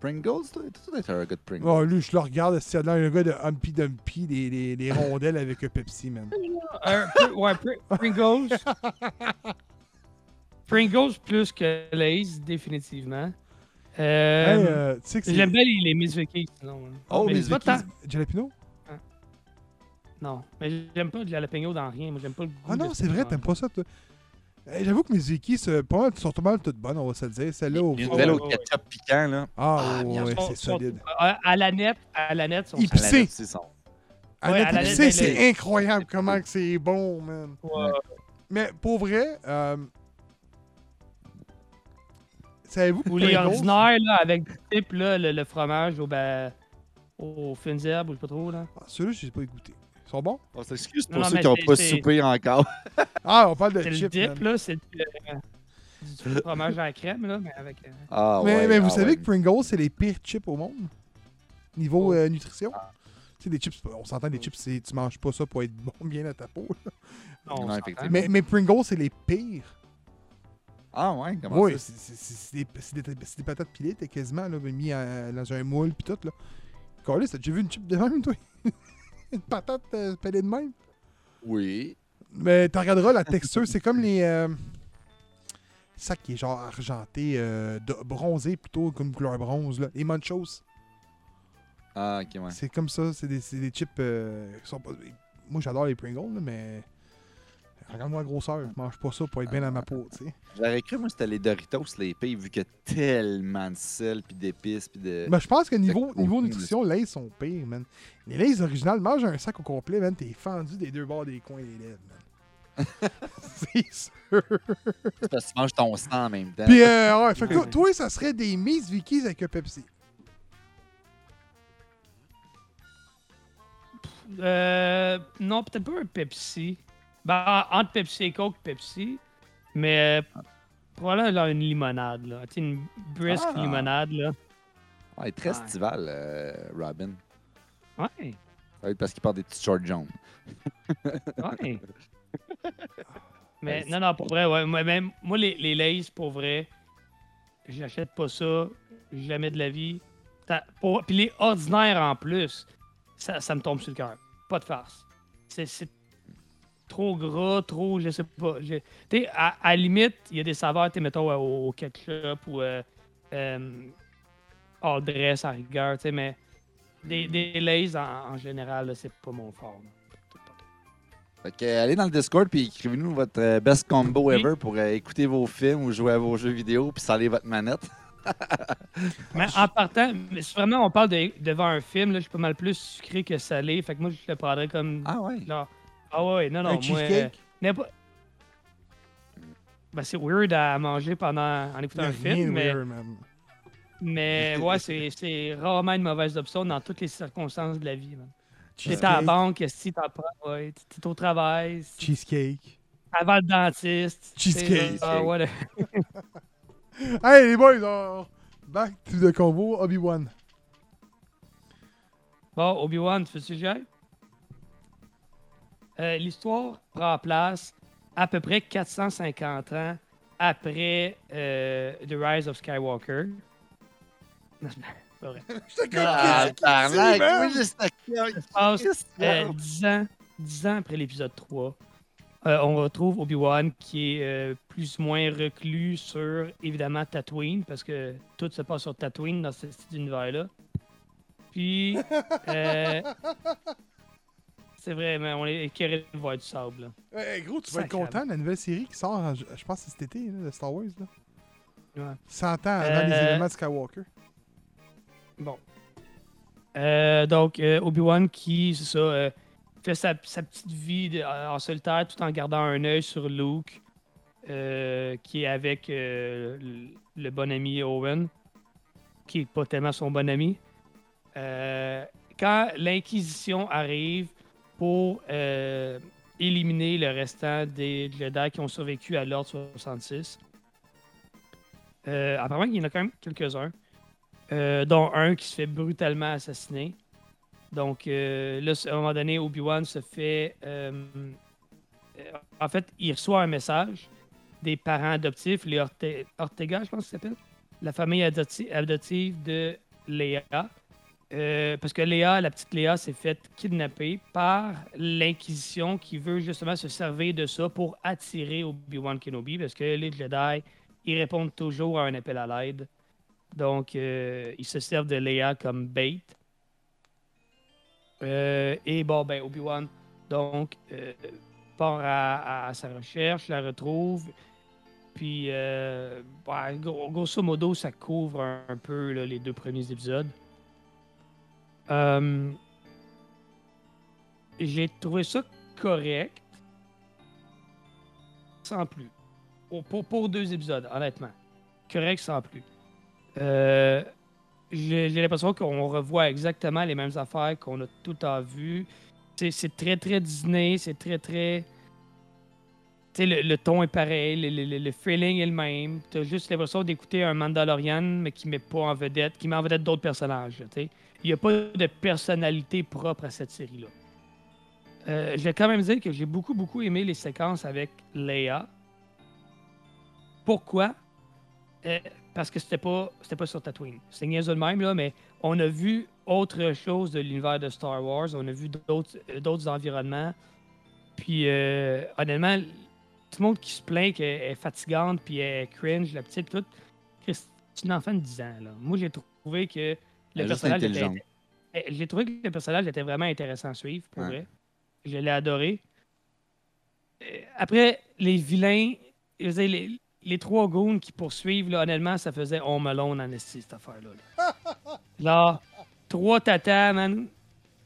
Speaker 2: Pringles, toi, tu dois être un gars de Pringles.
Speaker 1: Oh, lui, je le regarde, c'est là un gars de Humpy Dumpy, des, des, des rondelles avec un Pepsi, man.
Speaker 3: Peu- ouais, Pr- Pringles. Pringles plus que laze, définitivement. Euh,
Speaker 1: Hey, euh.
Speaker 3: J'aime bien les, les Mizuki, sinon. hein.
Speaker 2: Oh,
Speaker 3: Mais
Speaker 2: Mizuki.
Speaker 3: pas tant-
Speaker 1: Jalapeno?
Speaker 3: Non, mais j'aime pas de jalapeno dans rien. Moi, j'aime pas le goût
Speaker 1: Ah non, c'est
Speaker 3: ce
Speaker 1: vrai, t'aimes pas ça, toi. J'avoue que mes pas mal, sont pas mal toutes bonnes, on va se le dire. Celle-là, au
Speaker 2: Une
Speaker 3: Oh,
Speaker 2: nouvelle
Speaker 3: ouais,
Speaker 2: au ketchup piquant, là.
Speaker 1: Ah,
Speaker 2: Ah,
Speaker 1: ouais, c'est solide.
Speaker 3: à, la nette, à la nette, sont
Speaker 2: c'est son.
Speaker 1: À la c'est incroyable comment que c'est bon, man.
Speaker 3: Ouais.
Speaker 1: Mais pour vrai, euh, savez-vous
Speaker 3: Ou les ordinaires, là, avec du type, là, le, le fromage au, ben, aux fines herbes, ou je sais pas trop, là.
Speaker 1: Ah, Ceux-là, je les ai pas goûté. Ils sont bons?
Speaker 2: On s'excuse pour
Speaker 3: non,
Speaker 2: ceux
Speaker 3: mais
Speaker 2: qui n'ont
Speaker 3: c'est-
Speaker 2: pas
Speaker 3: c'est-
Speaker 2: soupé encore.
Speaker 1: Ah, on parle de
Speaker 3: C'est le
Speaker 1: chips,
Speaker 3: dip,
Speaker 1: man.
Speaker 3: là, c'est du, euh, du fromage à la crème, là, mais avec... euh,
Speaker 2: Ah,
Speaker 1: mais,
Speaker 2: ouais,
Speaker 1: mais vous
Speaker 2: ah,
Speaker 1: savez
Speaker 2: ouais.
Speaker 1: que Pringles, c'est les pires chips au monde? Niveau
Speaker 3: Oh.
Speaker 1: euh, nutrition? Tu sais, des chips, on s'entend, des chips, c'est- tu manges pas ça pour être bon bien à ta peau. là.
Speaker 3: Non, on
Speaker 2: Non,
Speaker 3: s'entend.
Speaker 2: effectivement.
Speaker 1: Mais, mais Pringles, c'est les pires.
Speaker 2: Ah ouais, comment
Speaker 1: Oui,
Speaker 2: ça?
Speaker 1: c'est des, patates pilées, t'es quasiment là, mis en- dans un moule pis tout. là. Carlis, t'as déjà vu une chip de même, toi? une patate euh, pelée de même?
Speaker 2: Oui.
Speaker 1: Mais tu regarderas la texture, c'est comme les. Euh, ça qui est genre argenté, euh, de- bronzé plutôt, comme couleur bronze. Là. Les Munchos,
Speaker 2: Ah, ok, ouais.
Speaker 1: c'est comme ça. C'est des, des chips. euh, qui sont pas- Moi, j'adore les Pringles, là, mais. Regarde-moi la grosseur, je mange pas ça pour être bien dans ma peau, tu sais.
Speaker 2: J'aurais cru, moi, c'était les Doritos, les pays, vu qu'il y a tellement de sel, puis d'épices, puis de.
Speaker 1: Ben, je pense que niveau, niveau nutrition, les sont pires, man. Les lays originales, mange un sac au complet, man, t'es fendu des deux bords des coins des lèvres, man. c'est sûr.
Speaker 2: C'est parce que tu manges ton sang en même temps.
Speaker 1: Puis, euh, ouais, fait que toi, toi, ça serait des Miss Vickies avec un Pepsi.
Speaker 3: Euh, non, peut-être pas un Pepsi. Ben, en- entre Pepsi et Coke, Pepsi. Mais euh, probablement genre une limonade, là. Une brisk
Speaker 2: Ah.
Speaker 3: limonade, là.
Speaker 2: Ouais, très
Speaker 3: Ouais.
Speaker 2: estival, euh, Robin.
Speaker 3: Ouais,
Speaker 2: être parce qu'il porte des petites shorts jaunes.
Speaker 3: ouais. Mais non, non, pour vrai, ouais. Moi, même, moi les, les Lays, pour vrai, j'achète pas ça. Jamais de la vie. Pour- Puis les ordinaires en plus, ça, ça me tombe sur le cœur. Pas de farce. C'est- C'est trop gras, trop, je sais pas. Je- Tu sais, à, à la limite, il y a des saveurs, tu mettons, euh, au, au ketchup ou euh, euh, à rigueur, tu sais, mais des, des Lays en, en général, c'est pas mon fort. là.
Speaker 2: Fait que, euh, allez dans le Discord puis écrivez-nous votre euh, best combo ever pour euh, écouter vos films ou jouer à vos jeux vidéo puis saler votre manette.
Speaker 3: Mais en partant, mais si vraiment on parle de, devant un film, là, je suis pas mal plus sucré que salé. Fait que moi, je le prendrais comme. Ah,
Speaker 2: Ah ouais.
Speaker 3: non, non,
Speaker 1: un
Speaker 3: moi. euh, n'importe- Ben, c'est weird à manger pendant en écoutant un film, mais, mais ouais, c'est, c'est rarement une mauvaise option dans toutes les circonstances de la vie. man. T'es à la
Speaker 1: Cheesecake?
Speaker 3: banque, si t'en prends, ouais, t'es au travail, si-
Speaker 1: Cheesecake.
Speaker 3: avant le dentiste. tu sais,
Speaker 1: Cheesecake.
Speaker 3: Ah, ouais,
Speaker 1: Hey, les boys, on- back to the convo, Obi-Wan.
Speaker 3: Bon, Obi-Wan, tu fais-tu que j'aille? Euh, L'histoire prend place à peu près 450 ans après euh, The Rise of Skywalker. Non, c'est pas vrai.
Speaker 2: Ah, oui,
Speaker 3: passe euh, 10, ans, 10 ans après l'épisode 3. Euh, on retrouve Obi-Wan qui est euh, plus ou moins reclus sur, évidemment, Tatooine, parce que tout se passe sur Tatooine dans ce- cet univers-là. Puis, euh, c'est vrai, mais on est écœuré de voir du sable. là.
Speaker 1: Hey, gros, tu vas être content de la nouvelle série qui sort, en- je pense que c'est cet été, là, de Star Wars. Là.
Speaker 3: Ouais.
Speaker 1: 100 ans avant les
Speaker 3: Euh,
Speaker 1: événements de Skywalker.
Speaker 3: Bon. Euh, donc, euh, Obi-Wan qui, c'est ça, euh, fait sa, sa petite vie de- en solitaire tout en gardant un œil sur Luke, euh, qui est avec euh, le, le bon ami Owen, qui est pas tellement son bon ami. Euh, quand l'Inquisition arrive pour euh, éliminer le restant des Jedi qui ont survécu à l'Ordre 66, euh, apparemment, il y en a quand même quelques-uns. Euh, dont un qui se fait brutalement assassiner. Donc là, à un moment donné, Obi-Wan se fait... en fait, il reçoit un message des parents adoptifs, les Orte- Ortega, je pense que ça s'appelle, la famille adopti- adoptive de Léa. Euh, parce que Léa, la petite Léa, s'est faite kidnapper par l'Inquisition qui veut justement se servir de ça pour attirer Obi-Wan Kenobi parce que les Jedi, ils répondent toujours à un appel à l'aide. Donc, euh, ils se servent de Léa comme bait. Euh, et bon, ben, Obi-Wan, donc, part à, sa recherche, la retrouve. Puis, gros- grosso modo, ça couvre un, peu les deux premiers épisodes. Euh, J'ai trouvé ça correct. Sans plus. Pour, pour, deux épisodes, honnêtement. Correct sans plus. Euh, J'ai l'impression qu'on revoit exactement les mêmes affaires qu'on a tout à vu. C'est très, très Disney. C'est très, très. Le, le ton est pareil. Le, le- le- feeling est le même. T'as juste l'impression d'écouter un Mandalorian, mais qui met pas en vedette, qui met en vedette d'autres personnages. Il n'y a pas de personnalité propre à cette série-là. Euh, je vais quand même dire que j'ai beaucoup, beaucoup aimé les séquences avec Leia. Pourquoi? Euh, parce que c'était pas, c'était pas sur Tatooine. C'était niaiseux de même, là, mais on a vu autre chose de l'univers de Star Wars. On a vu d'autres, euh, d'autres environnements. Puis, euh, honnêtement, tout le monde qui se plaint qu'elle est fatigante, puis elle est cringe, la petite, tout. C'est une enfant de 10 ans, là. Moi, j'ai trouvé que le
Speaker 2: Elle
Speaker 3: personnage était, eh, J'ai trouvé que le personnage était vraiment intéressant à suivre, pour
Speaker 2: Ouais.
Speaker 3: vrai. Je l'ai adoré. Euh, Après, les vilains, je veux dire, les, les trois goons qui poursuivent, là, honnêtement, ça faisait Home Alone en esti, cette affaire-là. Là. Là, trois tatas, man,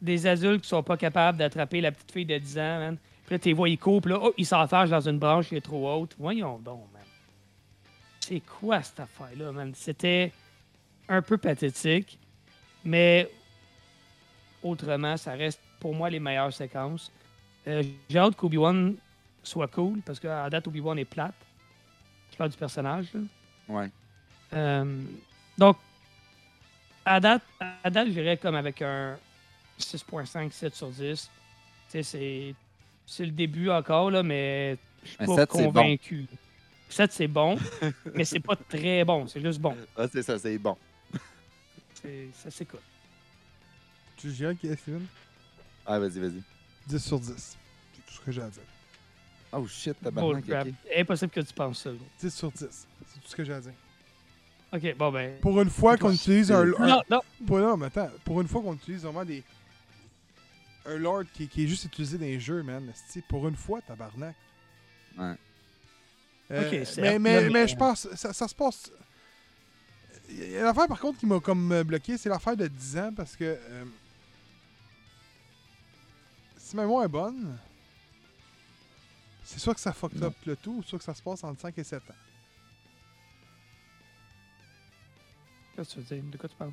Speaker 3: des adultes qui sont pas capables d'attraper la petite fille de 10 ans, man. Puis là, tu les vois, ils coupent, là, oh, ils s'enfargent dans une branche qui est trop haute. Voyons donc, man. C'est quoi cette affaire-là, man? C'était un peu pathétique, mais autrement, ça reste pour moi les meilleures séquences. Euh, J'ai hâte qu'Obi-Wan soit cool, parce qu'à date, Obi-Wan est plate. Je parle du personnage, là.
Speaker 2: Ouais.
Speaker 3: Euh, donc, à date, à date, je dirais comme avec un 6.5, 7 sur 10. Tu sais, c'est, c'est le début encore, là, mais je suis pas
Speaker 2: 7, c'est bon.
Speaker 3: convaincu. 7, c'est bon, mais c'est pas très bon. C'est juste bon.
Speaker 2: Ah, c'est ça, c'est bon.
Speaker 3: C'est, ça s'écoute.
Speaker 1: Tu qu'il y a Steven
Speaker 2: Ah, vas-y, vas-y.
Speaker 1: 10 sur 10. C'est tout ce que j'ai à dire.
Speaker 2: Oh shit, tabarnak,
Speaker 3: crap.
Speaker 2: ok.
Speaker 3: Impossible que tu penses ça. gros.
Speaker 1: 10 sur 10. C'est tout ce que j'ai à dire.
Speaker 3: Ok, bon ben.
Speaker 1: Pour une fois qu'on utilise un, un-
Speaker 3: Non, non.
Speaker 1: Pour, non, mais attends, pour une fois qu'on utilise vraiment des. Un Lord qui, qui est juste utilisé dans les jeux, man. Pour une fois, tabarnak.
Speaker 2: Ouais.
Speaker 1: Euh,
Speaker 3: Ok, c'est-
Speaker 1: mais, mais, mais
Speaker 3: mais-
Speaker 1: je pense. Ça, ça se passe. Il y a l'affaire par contre qui m'a comme euh, bloqué, c'est l'affaire de 10 ans parce que. euh, si ma mémoire est bonne, c'est sûr que ça
Speaker 2: Non.
Speaker 1: up le tout, ou sûr que ça se passe entre 5 et 7 ans.
Speaker 3: Qu'est-ce que tu veux dire? De quoi tu parles?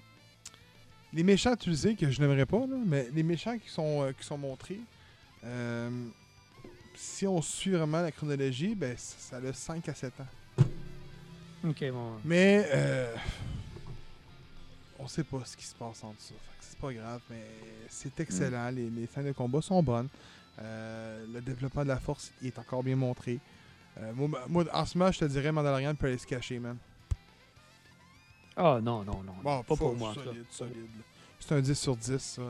Speaker 1: Les méchants utilisés, que je n'aimerais pas, là, mais les méchants qui sont, euh, qui sont montrés, euh, si on suit vraiment la chronologie, ben, ça, ça a 5 à 7 ans.
Speaker 3: Ok, bon.
Speaker 1: Mais euh, on sait pas ce qui se passe en dessous. Fait que C'est pas grave, mais c'est excellent. Les, les scènes de combat sont bonnes. Euh, le développement de la force il est encore bien montré. Euh, moi, moi, en ce moment, je te dirais Mandalorian peut aller se cacher, man.
Speaker 3: Ah non, non, non.
Speaker 1: Bon,
Speaker 3: pas pour moi. ça.
Speaker 1: Solide. C'est un 10 sur 10, ça. là.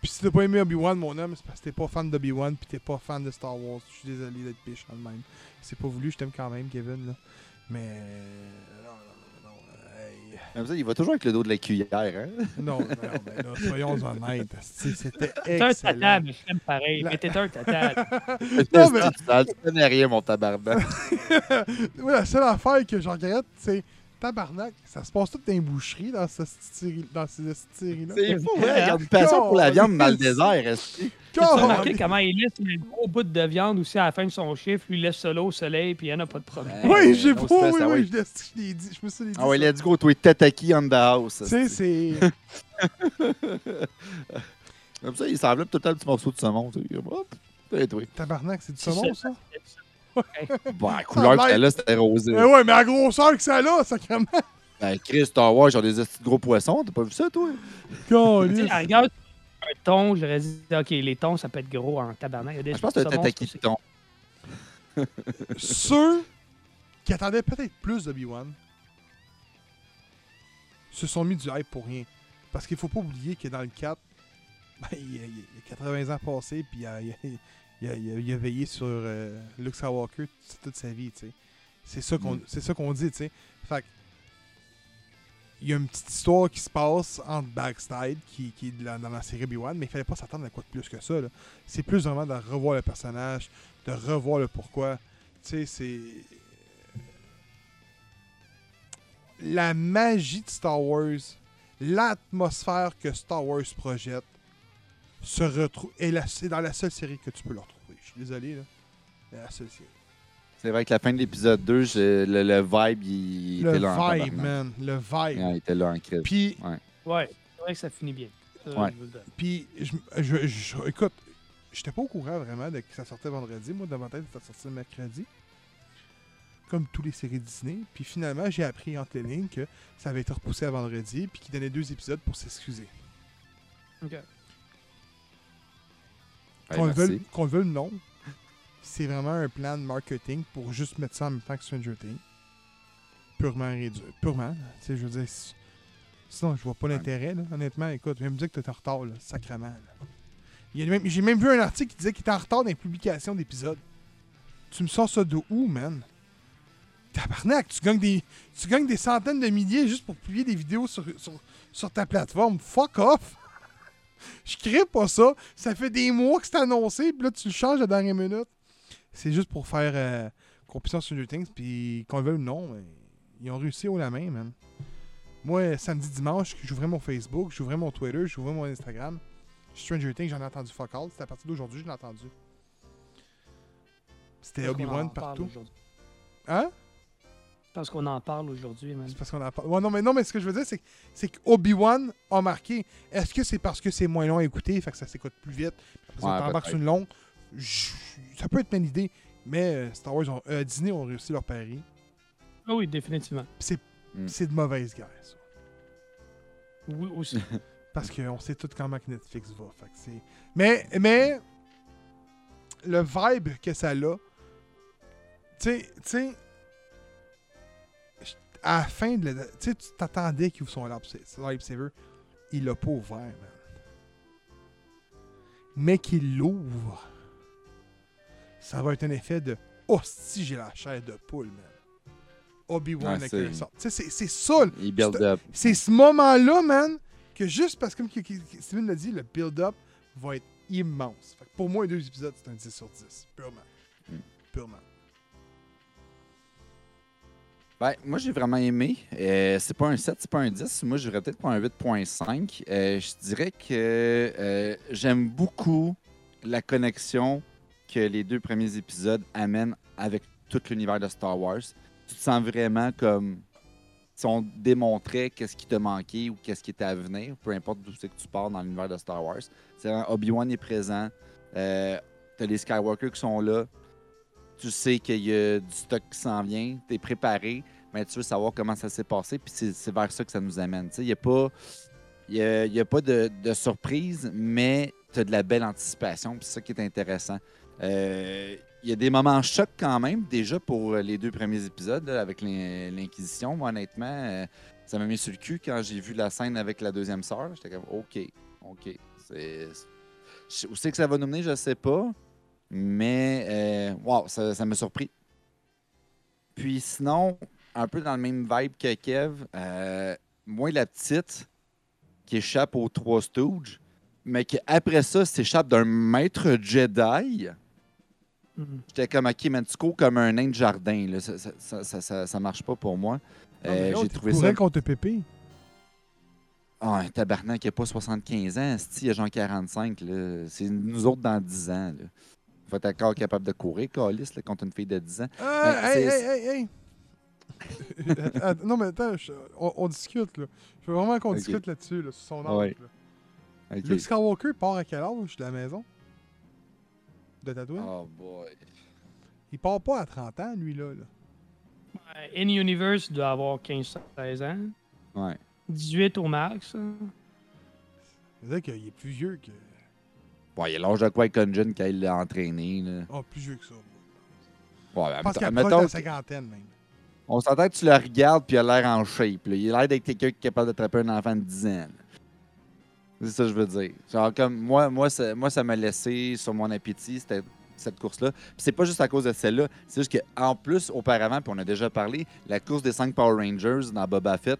Speaker 1: Puis si t'as pas aimé Obi-Wan, mon homme, c'est parce que t'es pas fan d'Obi-Wan puis t'es pas fan de Star Wars. Je suis désolé d'être méchant de même. C'est pas voulu, je t'aime quand même, Kevin, là. Mais... euh, Non, non, non.
Speaker 2: Comme ça, il va toujours avec le dos de la cuillère, hein?
Speaker 1: Non, non, mais là, soyons honnêtes. C'était
Speaker 3: T'es un tata, mais je t'aime pareil. Mais t'es un tata.
Speaker 1: Non, mais-
Speaker 2: Tu connais rien, mon tabarnak.
Speaker 1: Oui, la seule affaire que je regrette, c'est tabarnak. Ça se passe tout dans les boucheries dans, cette série- dans ces séries-là.
Speaker 2: C'est fou, hein? Il y a une passion pour la viande dans le désert, est-ce que-
Speaker 3: Tu as remarqué comment il laisse un gros bout de viande aussi à la fin de son chiffre, lui il laisse là au soleil, puis il n'y en a pas de problème.
Speaker 2: Ouais.
Speaker 1: Oui, j'ai pas. Oui, oui,
Speaker 2: ouais.
Speaker 1: je l'ai- je l'ai dit. Je me suis dit.
Speaker 2: Ah ouais,
Speaker 1: ça.
Speaker 2: let's go, toi, Tataki on the house.
Speaker 1: Tu sais, c'est.
Speaker 2: Comme ça, il s'enveloppe tout le temps le petit morceau de saumon. tu sais. Hop, c'est toi.
Speaker 1: Tabarnak, c'est du saumon,
Speaker 3: ça.
Speaker 2: Bon, la couleur que c'était là, c'était rosé.
Speaker 1: Eh ouais, mais la grosseur que ça a, sacrément.
Speaker 2: Ben, Chris, Star Wars, ils ont des petits gros poissons. T'as pas vu ça, toi?
Speaker 3: Rigueur, un thon, j'aurais dit, ok, les thons, ça peut être gros en tabarnak. Il y a des
Speaker 2: Ah, Je pense que Tataki
Speaker 3: c'est-
Speaker 2: de thon.
Speaker 1: Ceux qui attendaient peut-être plus d'Obi-Wan se sont mis du hype pour rien. Parce qu'il faut pas oublier que dans le 4, ben, il, y a, il y a 80 ans passés, puis il a, il a- il a- il a- il a veillé sur euh, Luke Skywalker toute, sa vie, tu sais. C'est ça qu'on
Speaker 2: Mm.
Speaker 1: c'est ça qu'on dit, tu sais. Fait il y a une petite histoire qui se passe entre Backside, qui, qui est de la- dans la série Obi-Wan, mais il fallait pas s'attendre à quoi de plus que ça. C'est plus vraiment de revoir le personnage, de revoir le pourquoi. Tu sais, c'est. La magie de Star Wars, l'atmosphère que Star Wars projette, se retrouve. Et c'est dans la seule série que tu peux le retrouver. Je suis désolé, là. C'est la seule série.
Speaker 2: C'est vrai que la fin de l'épisode 2, je- le, le vibe, il
Speaker 1: Le
Speaker 2: était là en
Speaker 1: vibe,
Speaker 2: tabarnak.
Speaker 1: man. Le vibe.
Speaker 2: Ouais, il était là en crise.
Speaker 1: Puis,
Speaker 3: Ouais, c'est vrai que ça finit bien. Ça,
Speaker 2: Ouais.
Speaker 3: le
Speaker 1: puis je, je, je- écoute, j'étais pas au courant vraiment de que ça sortait vendredi. Moi, dans ma tête, ça sortait mercredi. Comme tous les séries Disney. Puis finalement, j'ai appris entre les lignes que ça avait été repoussé à vendredi, puis qu'ils donnaient deux épisodes pour s'excuser.
Speaker 3: Ok.
Speaker 1: Qu'on le veuille- qu'on le veuille ou non, c'est vraiment un plan de marketing pour juste mettre ça en même temps que Stranger Things. Purement réduit. Purement. Tu sais, je veux dire, si- sinon, je vois pas l'intérêt, là. Honnêtement, écoute, viens me dire que t'es en retard, là, sacrément. là. Il y a même- J'ai même vu un article qui disait qu'il était en retard dans les publications d'épisodes. Tu me sors ça de où, man? Tabarnak, tu gagnes des, tu gagnes des centaines de milliers juste pour publier des vidéos sur, sur, sur ta plateforme. Fuck off! Je crée pas ça. Ça fait des mois que c'est annoncé, puis là, tu le changes à la dernière minute. C'est juste pour faire euh, qu'on puisse sur Stranger Things, puis qu'on le veuille ou non, mais ils ont réussi haut la main, man. Moi, samedi, dimanche, j'ouvrais mon Facebook, j'ouvrais mon Twitter, j'ouvrais mon Instagram. Stranger Things, j'en ai entendu fuck all. C'est à partir d'aujourd'hui, je l'ai entendu. C'était Obi-Wan partout. Hein?
Speaker 3: Parce qu'on en parle aujourd'hui.
Speaker 1: C'est parce qu'on en parle. Ouais, non, mais, non, mais ce que je veux dire, c'est, que- c'est qu'Obi-Wan a marqué. Est-ce que c'est parce que c'est moins long à écouter, fait que ça s'écoute plus vite, parce
Speaker 2: Ouais,
Speaker 1: t'embarque
Speaker 2: peut-être.
Speaker 1: sur une longue Je- Ça peut être une idée, mais euh, Star Wars, ont- euh, Disney ont réussi leur pari.
Speaker 3: Ah oui, définitivement.
Speaker 1: C'est,
Speaker 2: Mm.
Speaker 1: c'est de mauvaise guerre, ça.
Speaker 3: Oui, aussi.
Speaker 1: Parce qu'on sait tout comment que Netflix va. Fait que c'est... Mais, mais, le vibe que ça a, tu sais, tu sais, à la fin de la... Tu sais, tu t'attendais qu'il ouvre son lightsa- lightsaber. Il l'a pas ouvert, man. Mais qu'il l'ouvre, ça va être un effet de « Hostie, j'ai la chair de poule, man. » Obi-Wan avec
Speaker 2: c'est-
Speaker 1: c'est, ça, là.
Speaker 2: Il build up.
Speaker 1: C'est ce moment-là, man, que juste parce que, comme Steven l'a dit, le build-up va être immense. Fait que pour moi, les deux épisodes, c'est un 10 sur 10. Purement.
Speaker 2: Mm.
Speaker 1: Purement.
Speaker 2: Ben, moi, j'ai vraiment aimé. Euh, c'est pas un 7, c'est pas un 10. Moi, j'aurais peut-être pas un 8.5. Euh, je dirais que euh, j'aime beaucoup la connexion que les deux premiers épisodes amènent avec tout l'univers de Star Wars. Tu te sens vraiment comme si on démontrait qu'est-ce qui te manquait ou qu'est-ce qui était à venir, peu importe d'où c'est que tu pars dans l'univers de Star Wars. C'est Obi-Wan est présent. Euh, T'as les Skywalker qui sont là. Tu sais qu'il y a du stock qui s'en vient. T'es préparé, mais tu veux savoir comment ça s'est passé. Puis c'est vers ça que ça nous amène. Tu Il n'y a pas, y a, pas de, surprise, mais tu as de la belle anticipation. Puis c'est ça qui est intéressant. Euh, Il y a des moments chocs quand même, déjà pour les deux premiers épisodes avec l'In- l'Inquisition. Moi, honnêtement, euh, ça m'a mis sur le cul quand j'ai vu la scène avec la deuxième sœur. J'étais comme, OK, OK. Où c'est que ça va nous mener, je sais pas. Mais, euh, wow, ça, ça m'a surpris. Puis sinon, un peu dans le même vibe que Kev, euh, moi, la petite qui échappe aux trois Stooges, mais qui après ça s'échappe d'un maître Jedi.
Speaker 3: Mhm.
Speaker 2: J'étais comme, OK, man, tu cours comme un nain de jardin. Là. Ça, ça, ça, ça, ça- marche pas pour moi. Euh, j'ai trouvé ça.
Speaker 1: contre Pépé.
Speaker 2: Ah, un tabarnak qui n'a pas 75 ans, il a genre 45. là. C'est nous autres dans 10 ans. Là. Faut être encore capable de courir, Calis, contre une fille de 10 ans.
Speaker 1: Ah,
Speaker 2: Ben,
Speaker 1: hey, hey, hey. Attends, non, mais attends, je- on, on discute, là. Je veux vraiment qu'on discute là-dessus, là, sur son âge.
Speaker 2: Ouais.
Speaker 1: là.
Speaker 2: OK.
Speaker 1: Luke Skywalker part à quel âge de la maison? De Tatooine?
Speaker 2: Oh boy.
Speaker 1: Il part pas à 30 ans, lui, là. là.
Speaker 3: Ouais, In-Universe doit avoir 15-16 ans.
Speaker 2: Ouais.
Speaker 3: 18 au max. hein.
Speaker 1: C'est-à-dire qu'il est plus vieux que.
Speaker 2: Bon, il a l'âge de Qui-Gon Jinn quand il l'a entraîné. Là.
Speaker 1: Oh, plus vieux que ça.
Speaker 2: Ouais, admettons-
Speaker 1: approche
Speaker 2: admettons
Speaker 1: la cinquantaine, même.
Speaker 2: On s'entend que tu le regardes puis il a l'air en shape. là. Il a l'air d'être quelqu'un qui est capable d'attraper un enfant de 10 ans. C'est ça que je veux dire. Genre comme moi, moi, ça, moi, ça m'a laissé sur mon appétit c'était cette course-là. Puis c'est pas juste à cause de celle-là. C'est juste qu'en plus, auparavant, puis on a déjà parlé, la course des 5 Power Rangers dans Boba Fett,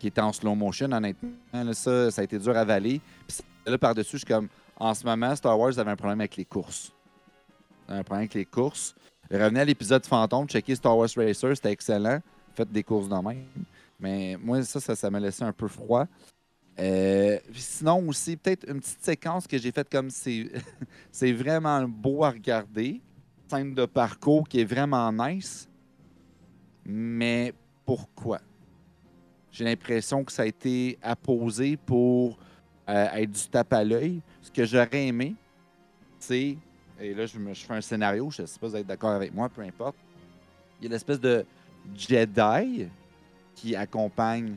Speaker 2: qui était en slow motion, honnêtement, là, ça, ça a été dur à avaler. Puis là, par-dessus, je suis comme, en ce moment, Star Wars avait un problème avec les courses. Un problème avec les courses. Revenez à l'épisode fantôme, checker Star Wars Racer, c'était excellent. Faites des courses de même. Mais moi, ça, ça, ça m'a laissé un peu froid. Euh, sinon aussi, peut-être une petite séquence que j'ai faite comme c'est c'est vraiment beau à regarder. Scène de parcours qui est vraiment nice. Mais pourquoi? J'ai l'impression que ça a été apposé pour euh, être du tape à l'œil. Ce que j'aurais aimé, c'est et là, je, me, fais un scénario, je ne sais pas si vous êtes d'accord avec moi, peu importe. Il y a l'espèce de Jedi qui accompagne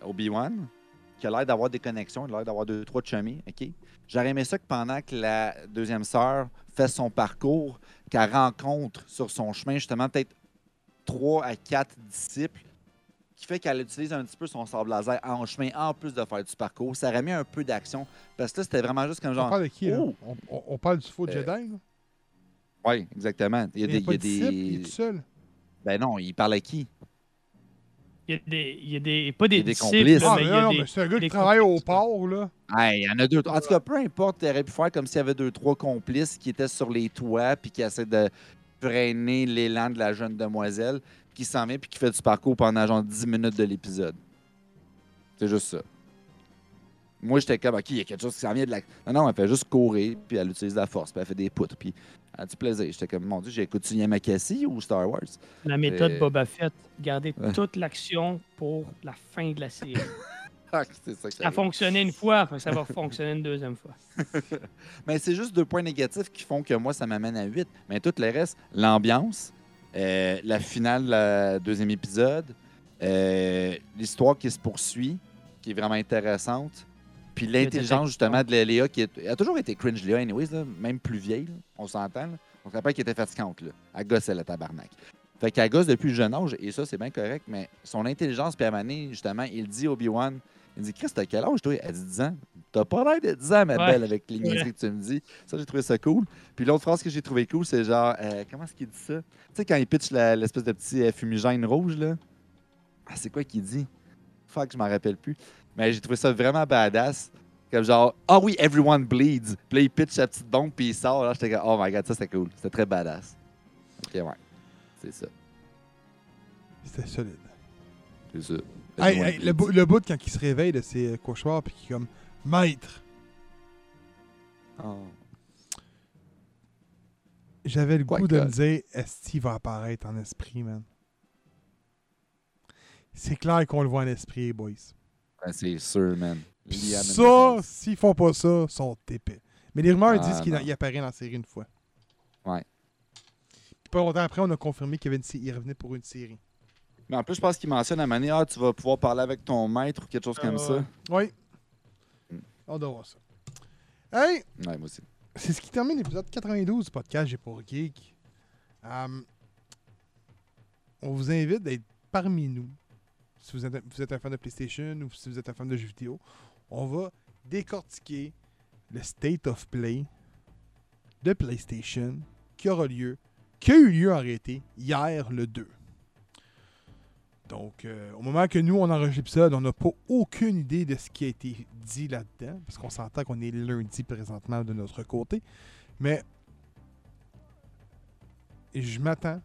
Speaker 2: Obi-Wan, qui a l'air d'avoir des connexions, il a l'air d'avoir deux, trois chummies, OK? J'aurais aimé ça que pendant que la deuxième sœur fait son parcours, qu'elle rencontre sur son chemin justement peut-être trois à quatre disciples, qui fait qu'elle utilise un petit peu son sable laser en chemin en plus de faire du parcours. Ça aurait mis un peu d'action. Parce que là, c'était vraiment juste comme
Speaker 1: On
Speaker 2: genre.
Speaker 1: parle de qui, là?
Speaker 2: Oh!
Speaker 1: On, on- on parle du faux
Speaker 2: Euh,
Speaker 1: Jedi, là?
Speaker 2: Oui, exactement. Il y a des. il y
Speaker 1: de
Speaker 2: a
Speaker 1: disciple, il est tout seul.
Speaker 2: Ben non, il parle à qui?
Speaker 3: Il y a des. Il y a des pas des,
Speaker 2: Il y a des
Speaker 3: disciples,
Speaker 2: complices.
Speaker 1: Ah,
Speaker 3: mais
Speaker 1: mais
Speaker 3: il y a
Speaker 1: non,
Speaker 3: des-
Speaker 1: mais c'est un gars qui travaille au port, là.
Speaker 2: Ah, il y en a deux. En tout cas, peu importe, il aurait pu faire comme s'il y avait deux, trois complices qui étaient sur les toits puis qui essaient de freiner l'élan de la jeune demoiselle qui s'en vient puis qui fait du parcours pendant genre 10 minutes de l'épisode. C'est juste ça. Moi, j'étais comme, OK, il y a quelque chose qui s'en vient de la. Non, non, elle fait juste courir puis elle utilise la force puis elle fait des poutres puis elle a du plaisir. J'étais comme, mon Dieu, j'écoute-tu Yamakasi ou Star Wars?
Speaker 3: La méthode Boba Fett, garder toute l'action pour la fin de la série.
Speaker 2: Ah, c'est ça
Speaker 3: Ça a fonctionné une fois, ça va fonctionner une deuxième fois.
Speaker 2: Mais c'est juste deux points négatifs qui font que moi, ça m'amène à 8. Mais tout le reste, l'ambiance, euh, la finale, le deuxième épisode, euh, l'histoire qui se poursuit, qui est vraiment intéressante, puis l'intelligence, justement, de Léa, qui est- a toujours été cringe, Léa, anyways, là, même plus vieille, là, on s'entend. On se rappelle qu'elle était fatigante, là. Elle gossait, la tabarnak. Fait qu'elle gosse depuis le jeune âge, et ça, c'est bien correct, mais son intelligence, puis à un moment donné, justement, il dit Obi-Wan, il dit, Chris, t'as quel âge, toi? Elle dit 10 ans. T'as pas l'air de 10 ans, ma
Speaker 3: Ouais.
Speaker 2: belle, avec les niaiseries que tu me dis. Ça, j'ai trouvé ça cool. Puis l'autre phrase que j'ai trouvé cool, c'est genre, euh, comment est-ce qu'il dit ça? Tu sais, quand il pitch l'espèce de petit euh, fumigène rouge, là. Ah, c'est quoi qu'il dit? Fuck, je m'en rappelle plus. Mais j'ai trouvé ça vraiment badass. Comme genre, ah oui, everyone bleeds. Puis là, il pitch sa petite bombe, puis il sort. Là, j'étais comme, oh my god, ça, c'était cool. C'était très badass. Ok, ouais. C'est ça.
Speaker 1: C'était solide.
Speaker 2: C'est ça.
Speaker 1: Hey,
Speaker 2: Everyone
Speaker 1: hey, le, bout- le bout quand il se réveille de ses euh, cauchemars puis qui est comme maître.
Speaker 2: Oh.
Speaker 1: J'avais le
Speaker 2: Quoi
Speaker 1: goût de me dire Esti va apparaître en esprit, man? C'est clair qu'on le voit en esprit, boys.
Speaker 2: Ben, c'est sûr, man.
Speaker 1: Ça, s'ils font pas ça, sont épais. Mais les rumeurs
Speaker 2: Ah,
Speaker 1: disent qu'il apparaît dans la série une fois.
Speaker 2: Ouais.
Speaker 1: Puis pas longtemps après, on a confirmé qu'il revenait pour une série.
Speaker 2: Mais en plus, je pense qu'il mentionne à donné, ah, tu vas pouvoir parler avec ton maître ou quelque chose comme
Speaker 3: Ah,
Speaker 2: ça.
Speaker 1: Oui.
Speaker 2: Mm.
Speaker 1: On doit voir ça. Hey!
Speaker 2: Ouais, moi aussi.
Speaker 1: C'est ce qui termine l'épisode 92 du podcast J'ai pour Geek. Um, on vous invite d'être parmi nous. Si vous êtes, vous êtes un fan de PlayStation ou si vous êtes un fan de jeux vidéo, on va décortiquer le State of Play de PlayStation qui aura lieu, qui a eu lieu en réalité hier le 2. Donc, euh, au moment que nous, on enregistre l'épisode, on n'a pas aucune idée de ce qui a été dit là-dedans, parce qu'on s'entend qu'on est lundi présentement de notre côté. Mais je m'attends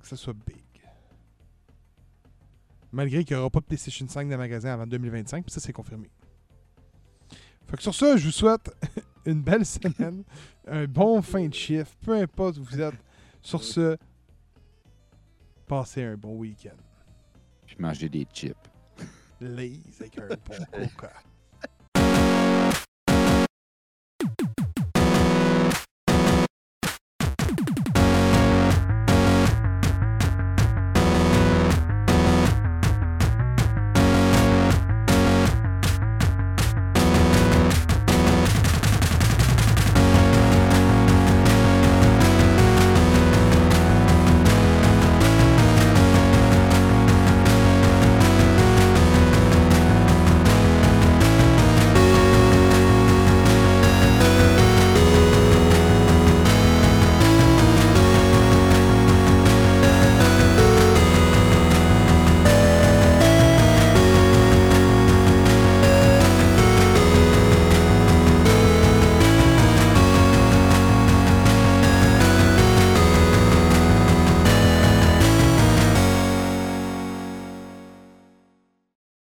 Speaker 1: que ce soit big. Malgré qu'il n'y aura pas de PlayStation 5 dans le magasin avant 2025, puis ça, c'est confirmé. Fait que sur ça, je vous souhaite une belle semaine, un bon fin de chiffre, peu importe où vous êtes. Sur ce, passez un bon week-end.
Speaker 2: Manger des chips.
Speaker 1: Lays avec un bon coca.